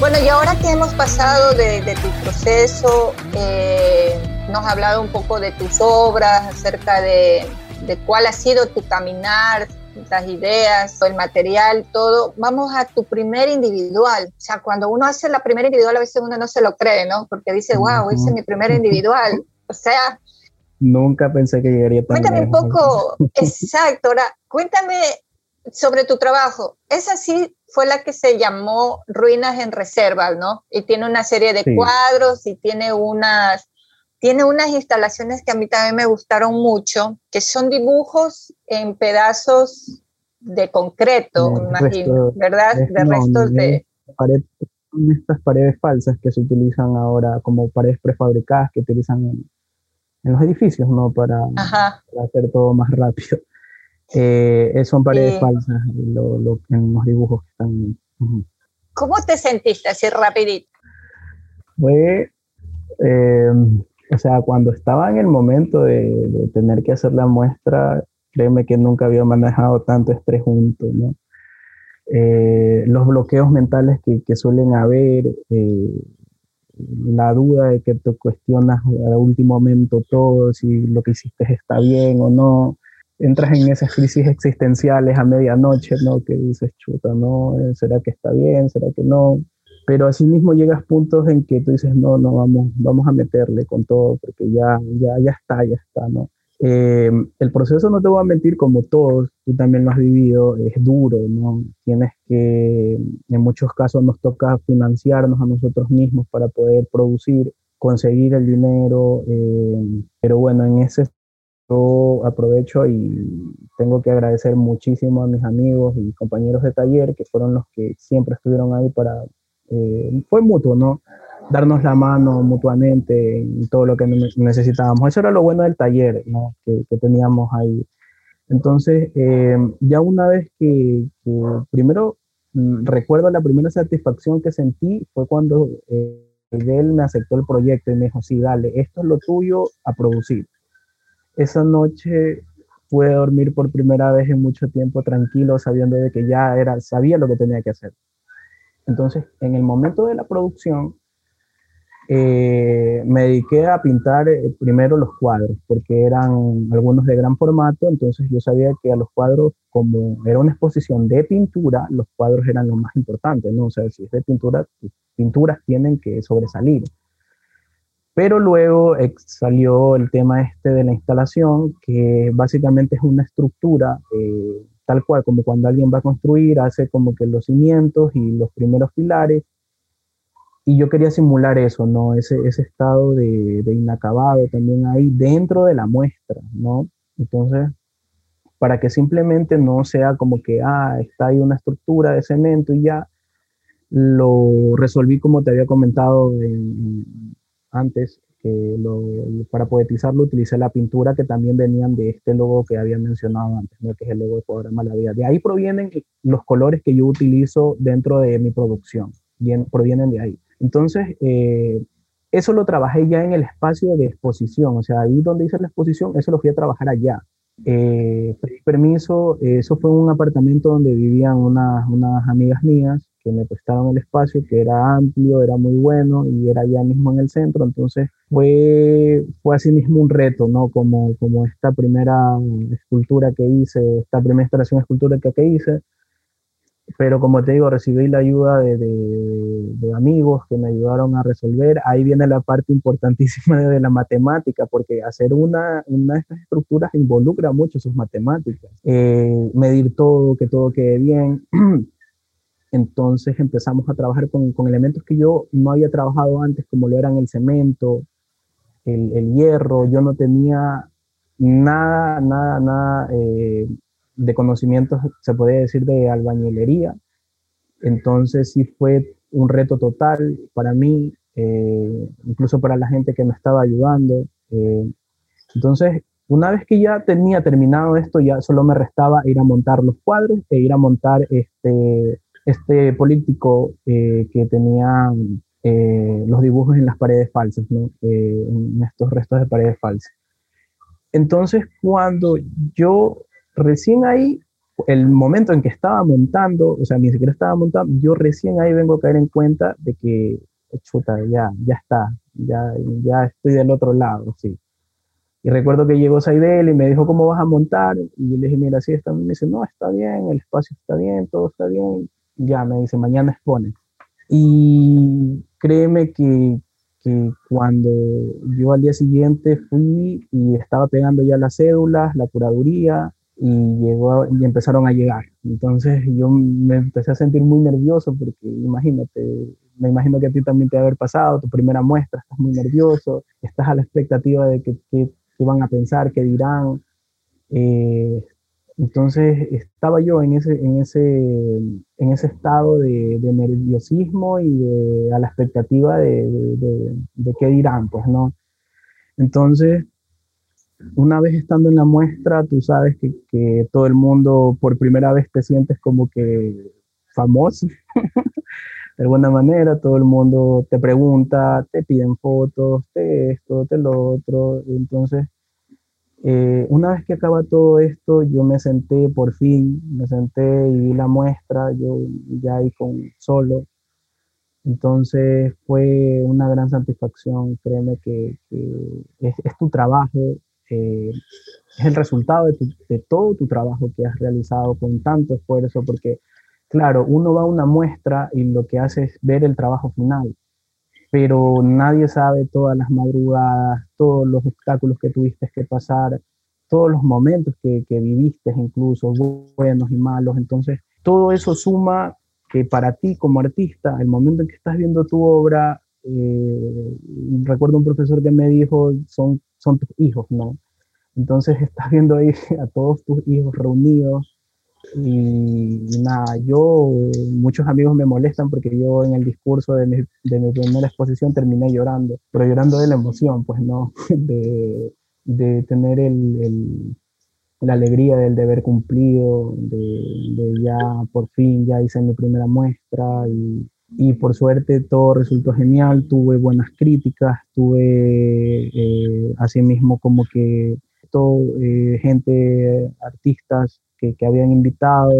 Bueno, y ahora que hemos pasado de, tu proceso, eh, nos has hablado un poco de tus obras, acerca de, de cuál ha sido tu caminar, las ideas, el material, todo. Vamos a tu primer individual. O sea, cuando uno hace la primera individual, a veces uno no se lo cree, ¿no? Porque dice, wow, hice mi primer individual. O sea... Nunca pensé que llegaría tan Cuéntame un poco, exacto, ahora, cuéntame sobre tu trabajo. Esa sí fue la que se llamó Ruinas en Reserva, ¿no? Y tiene una serie de cuadros y tiene unas, tiene unas instalaciones que a mí también me gustaron mucho, que son dibujos en pedazos de concreto, imagino, ¿verdad? de restos de... estas paredes falsas que se utilizan ahora como paredes prefabricadas que utilizan en, los edificios, ¿no? Para, para hacer todo más rápido. Eh, son paredes falsas en los dibujos que están ahí. ¿Cómo te sentiste así rapidito? Fue, em, o sea, cuando estaba en el momento de, tener que hacer la muestra, créeme que nunca había manejado tanto estrés junto, ¿no? Eh, los bloqueos mentales que, que suelen haber, eh, la duda de que te cuestionas al último momento todo, si lo que hiciste está bien o no, entras en esas crisis existenciales a medianoche, ¿no? Que dices, chuta, ¿no? ¿Será que está bien? ¿Será que no? Pero asimismo llegas puntos en que tú dices, no, no, vamos, vamos a meterle con todo, porque ya, ya, ya está, ya está, ¿no? Eh, el proceso, no te voy a mentir, como todos, tú también lo has vivido, es duro, ¿no? Tienes que, en muchos casos nos toca financiarnos a nosotros mismos para poder producir, conseguir el dinero, eh, pero bueno, en ese yo aprovecho y tengo que agradecer muchísimo a mis amigos y compañeros de taller que fueron los que siempre estuvieron ahí para, eh, fue mutuo, ¿no? Darnos la mano mutuamente en todo lo que necesitábamos. Eso era lo bueno del taller, ¿no? Que, teníamos ahí. Entonces, eh, ya una vez que, primero mm, recuerdo la primera satisfacción que sentí fue cuando eh, él me aceptó el proyecto y me dijo, sí, dale, esto es lo tuyo a producir esa noche pude dormir por primera vez en mucho tiempo tranquilo, sabiendo de que ya era, sabía lo que tenía que hacer. Entonces, en el momento de la producción, eh, me dediqué a pintar eh, primero los cuadros, porque eran algunos de gran formato, entonces yo sabía que a los cuadros, como era una exposición de pintura, los cuadros eran lo más importante, ¿no? O sea, si es de pintura, pinturas tienen que sobresalir. Pero luego salió el tema este de la instalación, que básicamente es una estructura eh, tal cual como cuando alguien va a construir, hace como que los cimientos y los primeros pilares. Y yo quería simular eso, ¿no? Ese, ese estado de, de inacabado también ahí dentro de la muestra, ¿no? Entonces, para que simplemente no sea como que, ah, está ahí una estructura de cemento y ya, lo resolví como te había comentado en, antes, que para poetizarlo utilicé la pintura que también venían de este logo que había mencionado antes, que es el logo de Programa La Vida. De ahí provienen los colores que yo utilizo dentro de mi producción, bien, provienen de ahí. Entonces, eh, eso lo trabajé ya en el espacio de exposición, o sea, ahí donde hice la exposición, eso lo fui a trabajar allá. Eh, permiso, eso fue un apartamento donde vivían unas, unas amigas mías que me prestaron el espacio, que era amplio, era muy bueno y era ya mismo en el centro, entonces fue, fue así mismo un reto, ¿no? Como, como esta primera escultura que hice, esta primera instalación de escultura que, hice, pero como te digo, recibí la ayuda de, de, amigos que me ayudaron a resolver. Ahí viene la parte importantísima de, la matemática, porque hacer una, una, de estas estructuras involucra mucho sus matemáticas. Eh, medir todo, que todo quede bien. Entonces empezamos a trabajar con, con, elementos que yo no había trabajado antes, como lo eran el cemento, el, el hierro. Yo no tenía nada, nada, nada eh, de conocimientos, se podría decir, de albañilería. Entonces sí fue un reto total para mí, eh, incluso para la gente que me estaba ayudando. Eh, entonces Una vez que ya tenía terminado esto, ya solo me restaba ir a montar los cuadros e ir a montar este, este político eh, que tenía eh, los dibujos en las paredes falsas, ¿no? Eh, en estos restos de paredes falsas. Entonces, cuando yo recién ahí, el momento en que estaba montando, o sea, ni siquiera estaba montando, yo recién ahí vengo a caer en cuenta de que, chuta, ya, ya está, ya, ya estoy del otro lado, sí. Y recuerdo que llegó Saidel y me dijo, ¿cómo vas a montar? Y yo le dije, mira, sí, está bien. Me dice, no, está bien, el espacio está bien, todo está bien. Ya, me dice, mañana expone. Y créeme que, que cuando yo al día siguiente fui y estaba pegando ya las cédulas, la curaduría, y, llegó, y empezaron a llegar. Entonces yo me empecé a sentir muy nervioso porque imagínate, me imagino que a ti también te ha haber pasado tu primera muestra, estás muy nervioso, estás a la expectativa de que, que van a pensar, qué dirán. Eh, entonces estaba yo en ese, en ese, en ese estado de, nerviosismo y a la expectativa de, de, qué dirán, pues no. Entonces, una vez estando en la muestra, tú sabes que, que todo el mundo por primera vez te sientes como que famoso. de alguna manera, todo el mundo te pregunta, te piden fotos, te esto, te lo otro. Entonces, eh, una vez que acaba todo esto, yo me senté por fin, me senté y vi la muestra, yo ya ahí con solo. Entonces fue una gran satisfacción, créeme que, es, tu trabajo, eh, es el resultado de, de todo tu trabajo que has realizado con tanto esfuerzo, porque Claro, uno va a una muestra y lo que hace es ver el trabajo final, pero nadie sabe todas las madrugadas, todos los obstáculos que tuviste que pasar, todos los momentos que, viviste, incluso buenos y malos. Entonces, todo eso suma que para ti como artista, el momento en que estás viendo tu obra, eh, recuerdo un profesor que me dijo, son, son tus hijos, ¿no? Entonces estás viendo ahí a todos tus hijos reunidos, y, nada, yo, muchos amigos me molestan porque yo en el discurso de mi, de mi primera exposición terminé llorando, pero llorando de la emoción, pues no, de, de tener el, la alegría del deber cumplido, de, de, ya por fin ya hice mi primera muestra y, y por suerte todo resultó genial, tuve buenas críticas, tuve eh, asimismo como que todo, eh, gente, artistas que, habían invitado,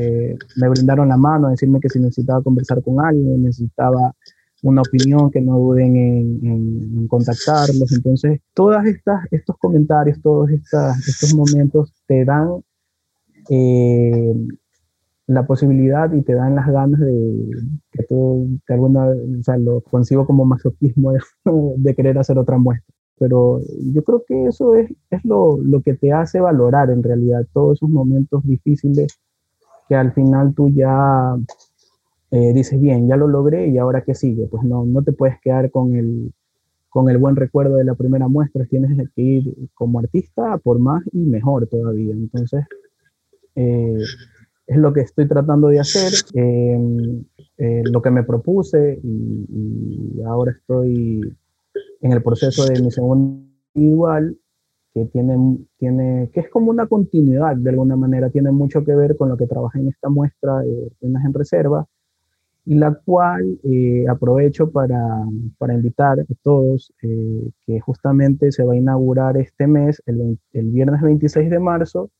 eh, me brindaron la mano a decirme que si necesitaba conversar con alguien, necesitaba una opinión, que no duden en, contactarlos. Entonces, todas estas, estos comentarios, todos estas, estos momentos te dan eh, la posibilidad y te dan las ganas de que tú, de alguna, o sea, lo consigo como masoquismo de querer hacer otra muestra pero yo creo que eso es, es lo, lo, que te hace valorar en realidad todos esos momentos difíciles que al final tú ya eh, dices, bien, ya lo logré y ahora qué sigue. Pues no, no te puedes quedar con el, con el buen recuerdo de la primera muestra, tienes que ir como artista por más y mejor todavía. Entonces, eh, es lo que estoy tratando de hacer, eh, lo que me propuse y ahora estoy en el proceso de mi segundo individual, que tiene, tiene, que es como una continuidad de alguna manera, tiene mucho que ver con lo que trabajé en esta muestra de Ruinas en Reserva, y la cual eh, aprovecho para, para, invitar a todos, eh, que justamente se va a inaugurar este mes, el, el viernes 26 de marzo,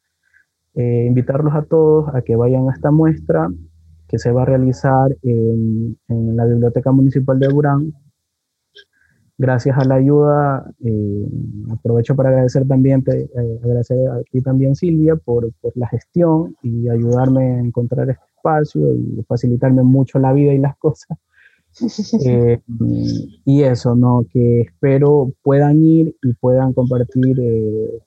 eh, invitarlos a todos a que vayan a esta muestra que se va a realizar en, en la Biblioteca Municipal de Durán gracias a la ayuda, eh, aprovecho para agradecer también, eh, agradecer a ti también Silvia por, por, la gestión y ayudarme a encontrar este espacio y facilitarme mucho la vida y las cosas. Eh, y eso, ¿no? Que espero puedan ir y puedan compartir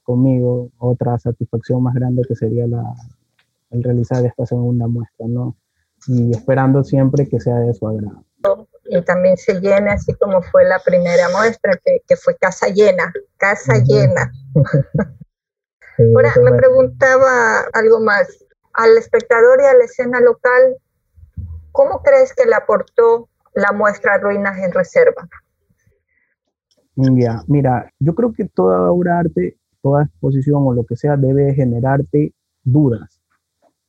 conmigo otra satisfacción más grande que sería la, el realizar esta segunda muestra, ¿no? Y esperando siempre que sea de su agrado y también se llene, así como fue la primera muestra, que, que fue casa llena, casa llena. Ahora, me preguntaba algo más. Al espectador y a la escena local, ¿cómo crees que le aportó la muestra Ruinas en Reserva? Ya, mira, yo creo que toda obra de arte, toda exposición o lo que sea debe generarte dudas,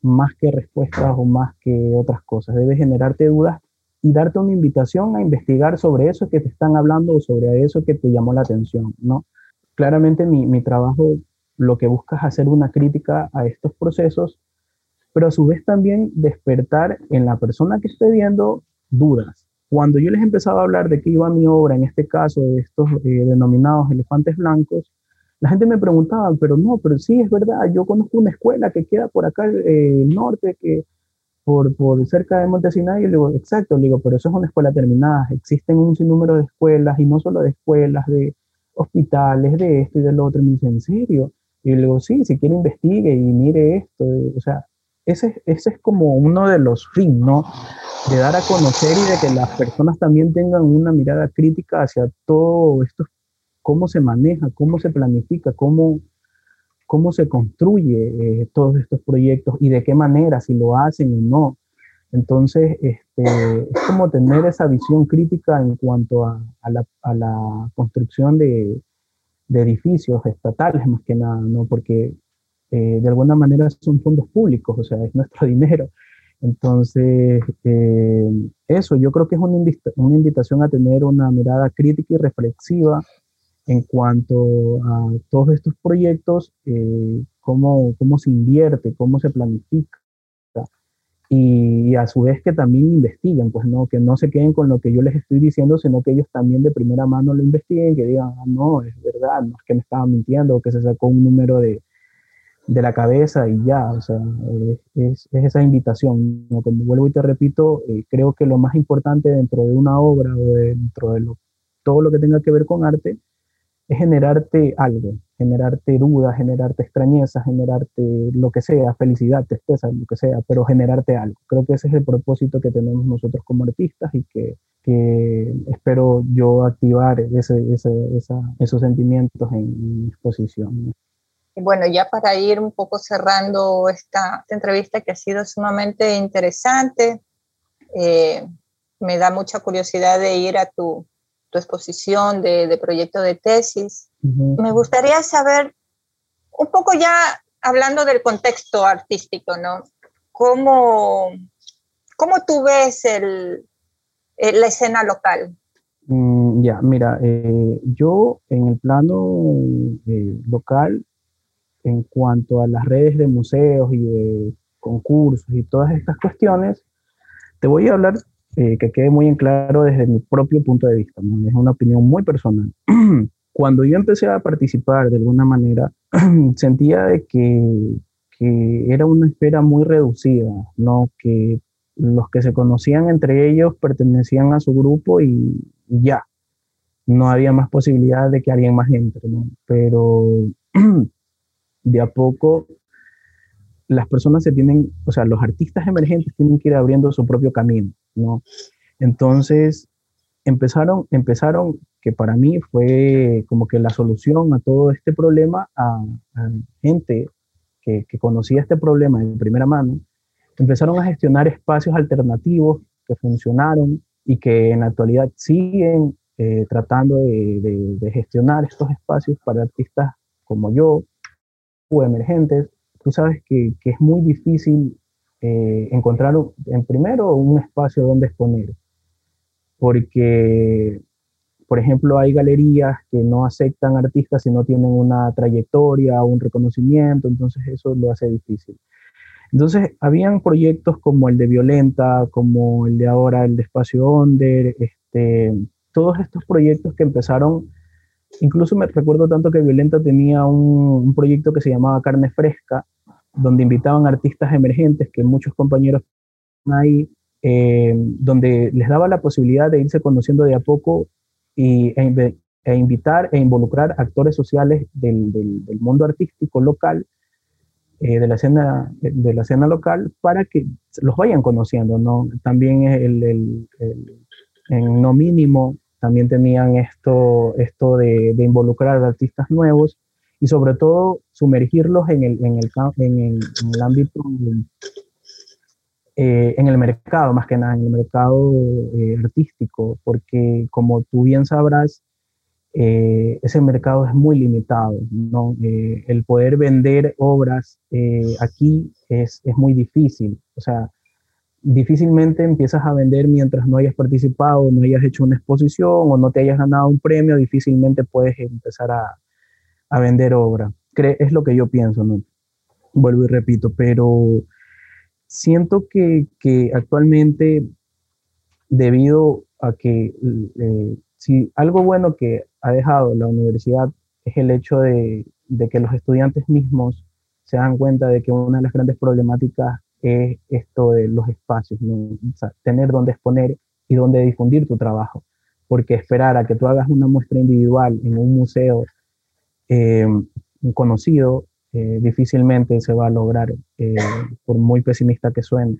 más que respuestas o más que otras cosas. Debe generarte dudas y darte una invitación a investigar sobre eso que te están hablando o sobre eso que te llamó la atención, ¿no? Claramente mi, mi trabajo lo que busca es hacer una crítica a estos procesos, pero a su vez también despertar en la persona que esté viendo dudas, cuando yo les empezaba a hablar de qué iba mi obra, en este caso de estos eh, denominados elefantes blancos, la gente me preguntaba, pero no, pero sí es verdad, yo conozco una escuela que queda por acá eh, el norte, que por, por cerca de Montesina, y le digo, exacto, le digo, pero eso es una escuela terminada, existen un sinnúmero de escuelas, y no solo de escuelas, de hospitales, de esto y del otro, y me dice, ¿en serio? Y le digo, sí, si quiere investigue y mire esto, o sea, ese, ese es como uno de los fines, ¿no? de dar a conocer y de que las personas también tengan una mirada crítica hacia todo esto, cómo se maneja, cómo se planifica, cómo, cómo se construye eh, todos estos proyectos y de qué manera, si lo hacen o no. Entonces, este, es como tener esa visión crítica en cuanto a, a, la, a la, construcción de, de, edificios estatales, más que nada, ¿no? Porque eh, de alguna manera son fondos públicos, o sea, es nuestro dinero. Entonces, eh, eso yo creo que es una, una, invitación a tener una mirada crítica y reflexiva en cuanto a todos estos proyectos, eh, cómo, cómo, se invierte, cómo se planifica. Y, a su vez que también investiguen, pues no, que no se queden con lo que yo les estoy diciendo, sino que ellos también de primera mano lo investiguen, que digan, ah, no, es verdad, no es que me estaban mintiendo, que se sacó un número de, de la cabeza y ya, o sea, es, es, esa invitación. Como vuelvo y te repito, eh, creo que lo más importante dentro de una obra o dentro de todo lo que tenga que ver con arte es generarte algo, generarte dudas, generarte extrañeza, generarte lo que sea, felicidad, tristeza, lo que sea, pero generarte algo. Creo que ese es el propósito que tenemos nosotros como artistas y que, que espero yo activar ese, ese, esos sentimientos en mi exposición. Y bueno, ya para ir un poco cerrando esta, entrevista que ha sido sumamente interesante, eh, me da mucha curiosidad de ir a tu, tu exposición de, de, proyecto de tesis. Me gustaría saber un poco ya hablando del contexto artístico, ¿no? ¿Cómo, cómo tú ves el, eh, la escena local? Mm, ya, mira, eh, yo en el plano local en cuanto a las redes de museos y de concursos y todas estas cuestiones, te voy a hablar eh, que quede muy en claro desde mi propio punto de vista, es una opinión muy personal. Cuando yo empecé a participar de alguna manera, sentía de que, que era una esfera muy reducida, ¿no? que los que se conocían entre ellos pertenecían a su grupo y, y ya, no había más posibilidad de que alguien más entre, ¿no? pero de a poco las personas se tienen, o sea, los artistas emergentes tienen que ir abriendo su propio camino, ¿no? Entonces, empezaron, empezaron, que para mí fue como que la solución a todo este problema, a, gente que, que, conocía este problema en primera mano, empezaron a gestionar espacios alternativos que funcionaron y que en la actualidad siguen eh, tratando de, gestionar estos espacios para artistas como yo, o emergentes, tú sabes que es muy difícil eh, encontrar, en primero, un espacio donde exponer, porque, por ejemplo, hay galerías que no aceptan artistas si no tienen una trayectoria o un reconocimiento, entonces eso lo hace difícil. Entonces, habían proyectos como el de Violenta, como el de ahora, el de Espacio Onder, este, todos estos proyectos que empezaron Incluso me recuerdo tanto que Violenta tenía un, proyecto que se llamaba Carne Fresca, donde invitaban artistas emergentes que muchos compañeros ahí, eh, donde les daba la posibilidad de irse conociendo de a poco y, e, e invitar e involucrar actores sociales del, del, mundo artístico local, eh, de, la escena, de la escena local, para que los vayan conociendo. ¿no? También el, el, en no mínimo también tenían esto, esto de, involucrar a artistas nuevos y sobre todo sumergirlos en el, en el, en el, ámbito, eh, en el mercado, más que nada, en el mercado eh, artístico, porque como tú bien sabrás, eh, ese mercado es muy limitado. ¿no? El poder vender obras aquí es, es, muy difícil. O sea, difícilmente empiezas a vender mientras no hayas participado, no hayas hecho una exposición o no te hayas ganado un premio, difícilmente puedes empezar a, a vender obra. Es lo que yo pienso, ¿no? Vuelvo y repito, pero siento que, que actualmente, debido a que si algo bueno que ha dejado la universidad es el hecho de, que los estudiantes mismos se dan cuenta de que una de las grandes problemáticas es esto de los espacios, tener dónde exponer y dónde difundir tu trabajo. Porque esperar a que tú hagas una muestra individual en un museo eh, conocido, eh, difícilmente se va a lograr, eh, por muy pesimista que suene.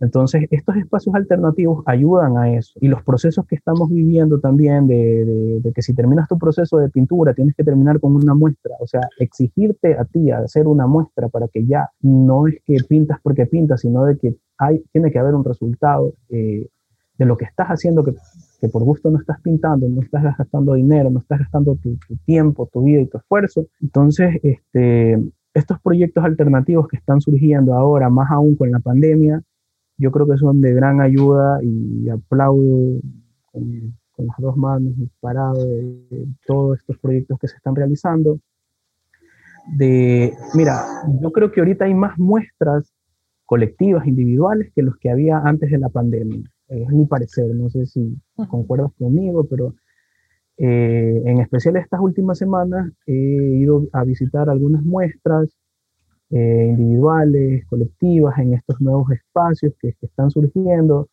Entonces, estos espacios alternativos ayudan a eso. Y los procesos que estamos viviendo también, de, que si terminas tu proceso de pintura, tienes que terminar con una muestra. O sea, exigirte a ti a hacer una muestra para que ya no es que pintas porque pintas, sino de que hay, tiene que haber un resultado eh, de lo que estás haciendo, que, que, por gusto no estás pintando, no estás gastando dinero, no estás gastando tu, tu tiempo, tu vida y tu esfuerzo. Entonces, este, estos proyectos alternativos que están surgiendo ahora, más aún con la pandemia, yo creo que son de gran ayuda y aplaudo con, las dos manos parado de, todos estos proyectos que se están realizando. De, mira, yo creo que ahorita hay más muestras colectivas, individuales, que los que había antes de la pandemia. Es mi parecer, no sé si concuerdas conmigo, pero eh, en especial estas últimas semanas he ido a visitar algunas muestras eh, individuales, colectivas, en estos nuevos espacios que, están surgiendo,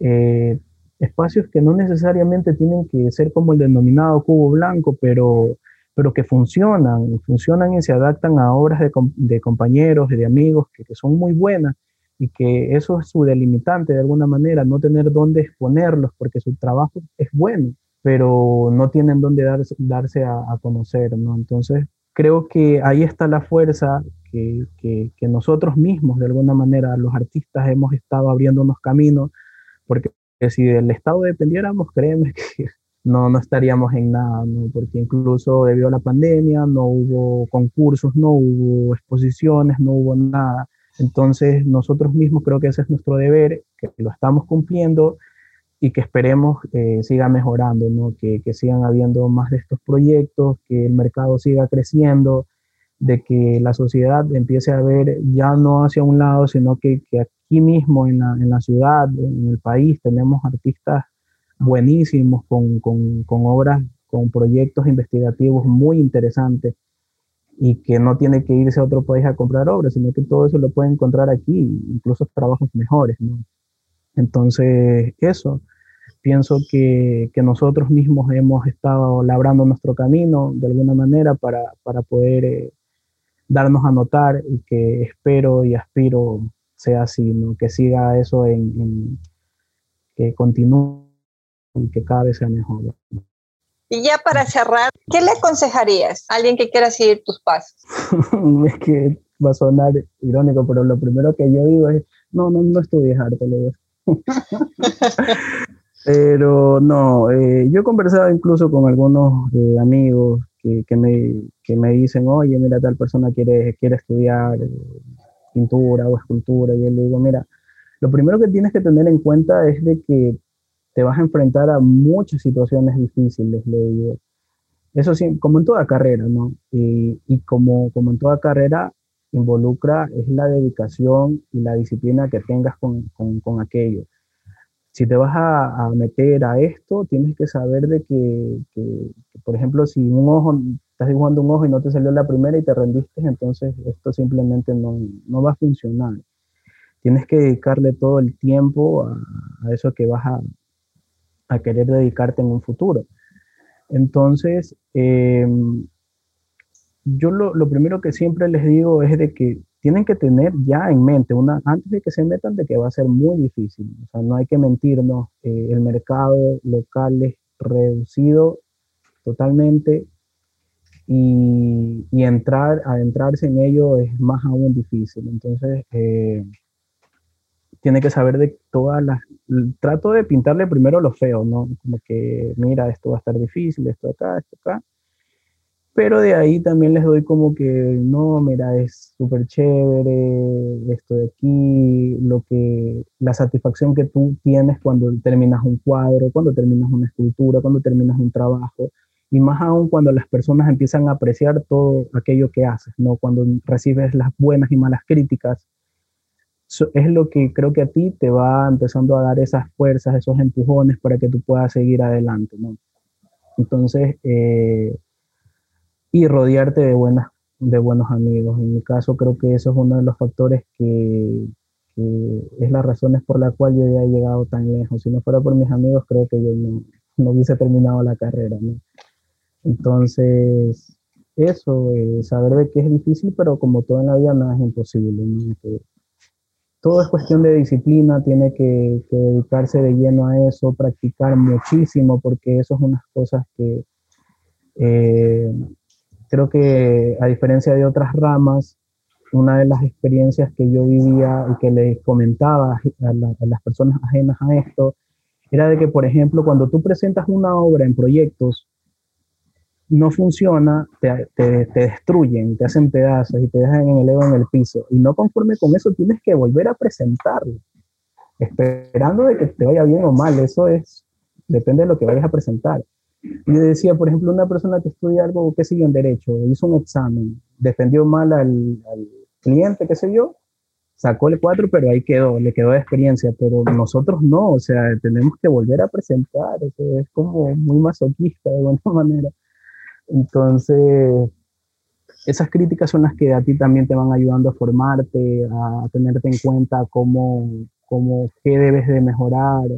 eh, espacios que no necesariamente tienen que ser como el denominado cubo blanco, pero, pero que funcionan, funcionan y se adaptan a obras de, de compañeros y de amigos que, que, son muy buenas y que eso es su delimitante de alguna manera, no tener dónde exponerlos porque su trabajo es bueno, pero no tienen dónde darse, darse a, a conocer, ¿no? Entonces, creo que ahí está la fuerza que, que, nosotros mismos, de alguna manera, los artistas, hemos estado abriéndonos caminos, porque si del Estado dependiéramos, créeme que no, no estaríamos en nada, ¿no? porque incluso debido a la pandemia no hubo concursos, no hubo exposiciones, no hubo nada. Entonces, nosotros mismos creo que ese es nuestro deber, que lo estamos cumpliendo y que esperemos eh, siga mejorando, ¿no? que, que, sigan habiendo más de estos proyectos, que el mercado siga creciendo, de que la sociedad empiece a ver ya no hacia un lado, sino que, que aquí mismo en la, en la, ciudad, en el país, tenemos artistas buenísimos con, con, con obras, con proyectos investigativos muy interesantes y que no tiene que irse a otro país a comprar obras, sino que todo eso lo puede encontrar aquí, incluso trabajos mejores. ¿no? Entonces, eso, pienso que, que, nosotros mismos hemos estado labrando nuestro camino de alguna manera para, para poder eh, darnos a notar y que espero y aspiro sea así, ¿no? que siga eso en, en que continúe y que cada vez sea mejor. Y ya para cerrar, ¿qué le aconsejarías a alguien que quiera seguir tus pasos? es que va a sonar irónico, pero lo primero que yo digo es, no, no, no estudies arte, lo Pero no, eh, yo he conversado incluso con algunos eh, amigos que, que, me, que, me, dicen, oye, mira, tal persona quiere, quiere estudiar eh, pintura o escultura, y yo le digo, mira, lo primero que tienes que tener en cuenta es de que te vas a enfrentar a muchas situaciones difíciles, le digo. Eso sí, como en toda carrera, ¿no? Y, como, en toda carrera, involucra es la dedicación y la disciplina que tengas con, con, aquello si te vas a, meter a esto, tienes que saber de que, por ejemplo, si un ojo, estás dibujando un ojo y no te salió la primera y te rendiste, entonces esto simplemente no, no va a funcionar. Tienes que dedicarle todo el tiempo a, eso que vas a, a, querer dedicarte en un futuro. Entonces, em, yo lo, lo primero que siempre les digo es de que tienen que tener ya en mente, una, antes de que se metan, de que va a ser muy difícil. O sea, no hay que mentirnos, eh, el mercado local es reducido totalmente y, y, entrar, adentrarse en ello es más aún difícil. Entonces, eh, tiene que saber de todas las... Trato de pintarle primero lo feo, ¿no? Como que, mira, esto va a estar difícil, esto acá, esto acá. Pero de ahí también les doy como que, no, mira, es súper chévere esto de aquí, lo que, la satisfacción que tú tienes cuando terminas un cuadro, cuando terminas una escultura, cuando terminas un trabajo, y más aún cuando las personas empiezan a apreciar todo aquello que haces, ¿no? Cuando recibes las buenas y malas críticas, es lo que creo que a ti te va empezando a dar esas fuerzas, esos empujones para que tú puedas seguir adelante, ¿no? Entonces, eh, y rodearte de, buenas, de buenos amigos. En mi caso creo que eso es uno de los factores que, es las razones por la cual yo ya he llegado tan lejos. Si no fuera por mis amigos, creo que yo no, hubiese terminado la carrera. ¿no? Entonces, eso, eh, saber de que es difícil, pero como todo en la vida, nada es imposible. Todo es cuestión de disciplina, tiene que, dedicarse de lleno a eso, practicar muchísimo, porque eso es unas cosas que eh, creo que a diferencia de otras ramas, una de las experiencias que yo vivía y que les comentaba a, las personas ajenas a esto, era de que, por ejemplo, cuando tú presentas una obra en proyectos, no funciona, te, te, destruyen, te hacen pedazos y te dejan en el ego en el piso. Y no conforme con eso, tienes que volver a presentarlo, esperando de que te vaya bien o mal. Eso es, depende de lo que vayas a presentar. Yo decía, por ejemplo, una persona que estudia algo, que sigue en derecho, hizo un examen, defendió mal al, cliente, qué sé yo, sacó el 4, pero ahí quedó, le quedó de experiencia, pero nosotros no, o sea, tenemos que volver a presentar, es como muy masoquista de alguna manera. Entonces, esas críticas son las que a ti también te van ayudando a formarte, a tenerte en cuenta cómo, cómo qué debes de mejorar,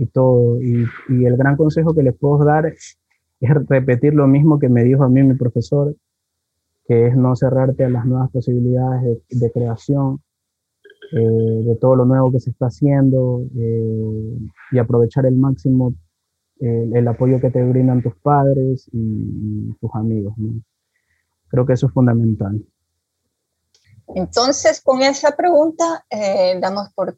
y todo. Y, el gran consejo que les puedo dar es repetir lo mismo que me dijo a mí mi profesor, que es no cerrarte a las nuevas posibilidades de, creación, eh, de todo lo nuevo que se está haciendo eh, y aprovechar el máximo eh, el apoyo que te brindan tus padres y, tus amigos. Creo que eso es fundamental. Entonces, con esa pregunta, damos por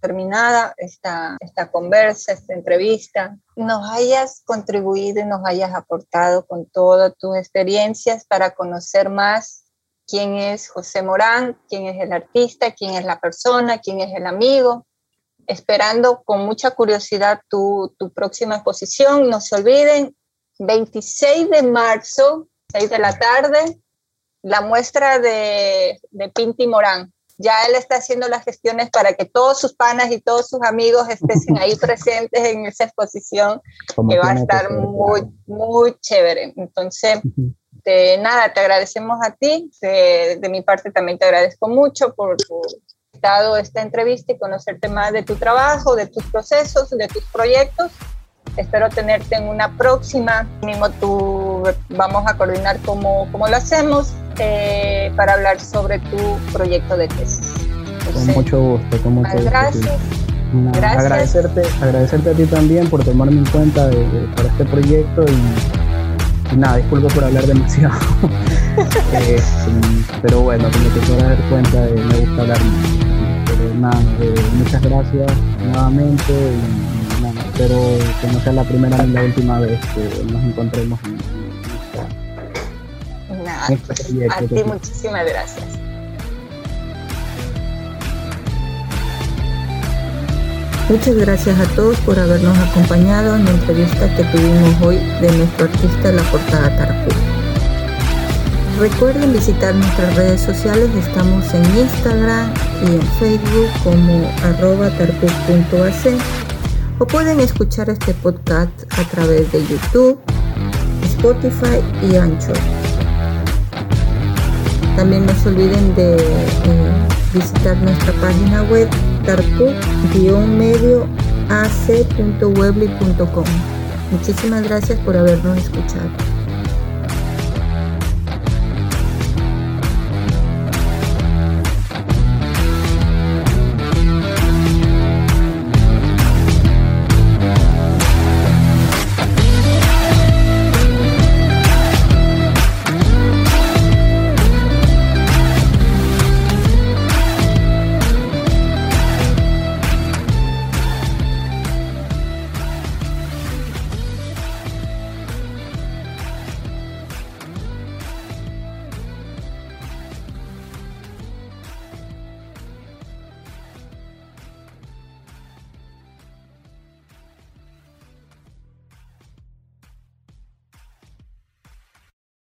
terminada esta, esta conversa, esta entrevista, nos hayas contribuido y nos hayas aportado con todas tus experiencias para conocer más quién es José Morán, quién es el artista, quién es la persona, quién es el amigo. Esperando con mucha curiosidad tu, tu próxima exposición. No se olviden, 26 de marzo, 6 de la tarde, la muestra de, de Pinti Morán ya él está haciendo las gestiones para que todos sus panas y todos sus amigos estén ahí presentes en esa exposición, que va a estar muy, muy chévere. Entonces, de nada, te agradecemos a ti. De, mi parte también te agradezco mucho por, por dado esta entrevista y conocerte más de tu trabajo, de tus procesos, de tus proyectos. Espero tenerte en una próxima. Mismo tú vamos a coordinar cómo, cómo lo hacemos eh, para hablar sobre tu proyecto de tesis. con mucho gusto, con mucho gusto. Gracias. gracias. Agradecerte, agradecerte a ti también por tomarme en cuenta para este proyecto y, nada, disculpa por hablar demasiado. Eh, pero bueno, como te podrás dar cuenta, eh, me gusta hablar Pero nada, muchas gracias nuevamente y, nada, espero que no sea la primera ni la última vez que nos encontremos en, a ti muchísimas gracias. Muchas gracias a todos por habernos acompañado en la entrevista que tuvimos hoy de nuestro artista La Portada Tarpú. Recuerden visitar nuestras redes sociales, estamos en Instagram y en Facebook como arroba tarpu.ac o pueden escuchar este podcast a través de YouTube, Spotify y Anchor. También no se olviden de eh, visitar nuestra página web tarpu-medioac.webly.com. Muchísimas gracias por habernos escuchado.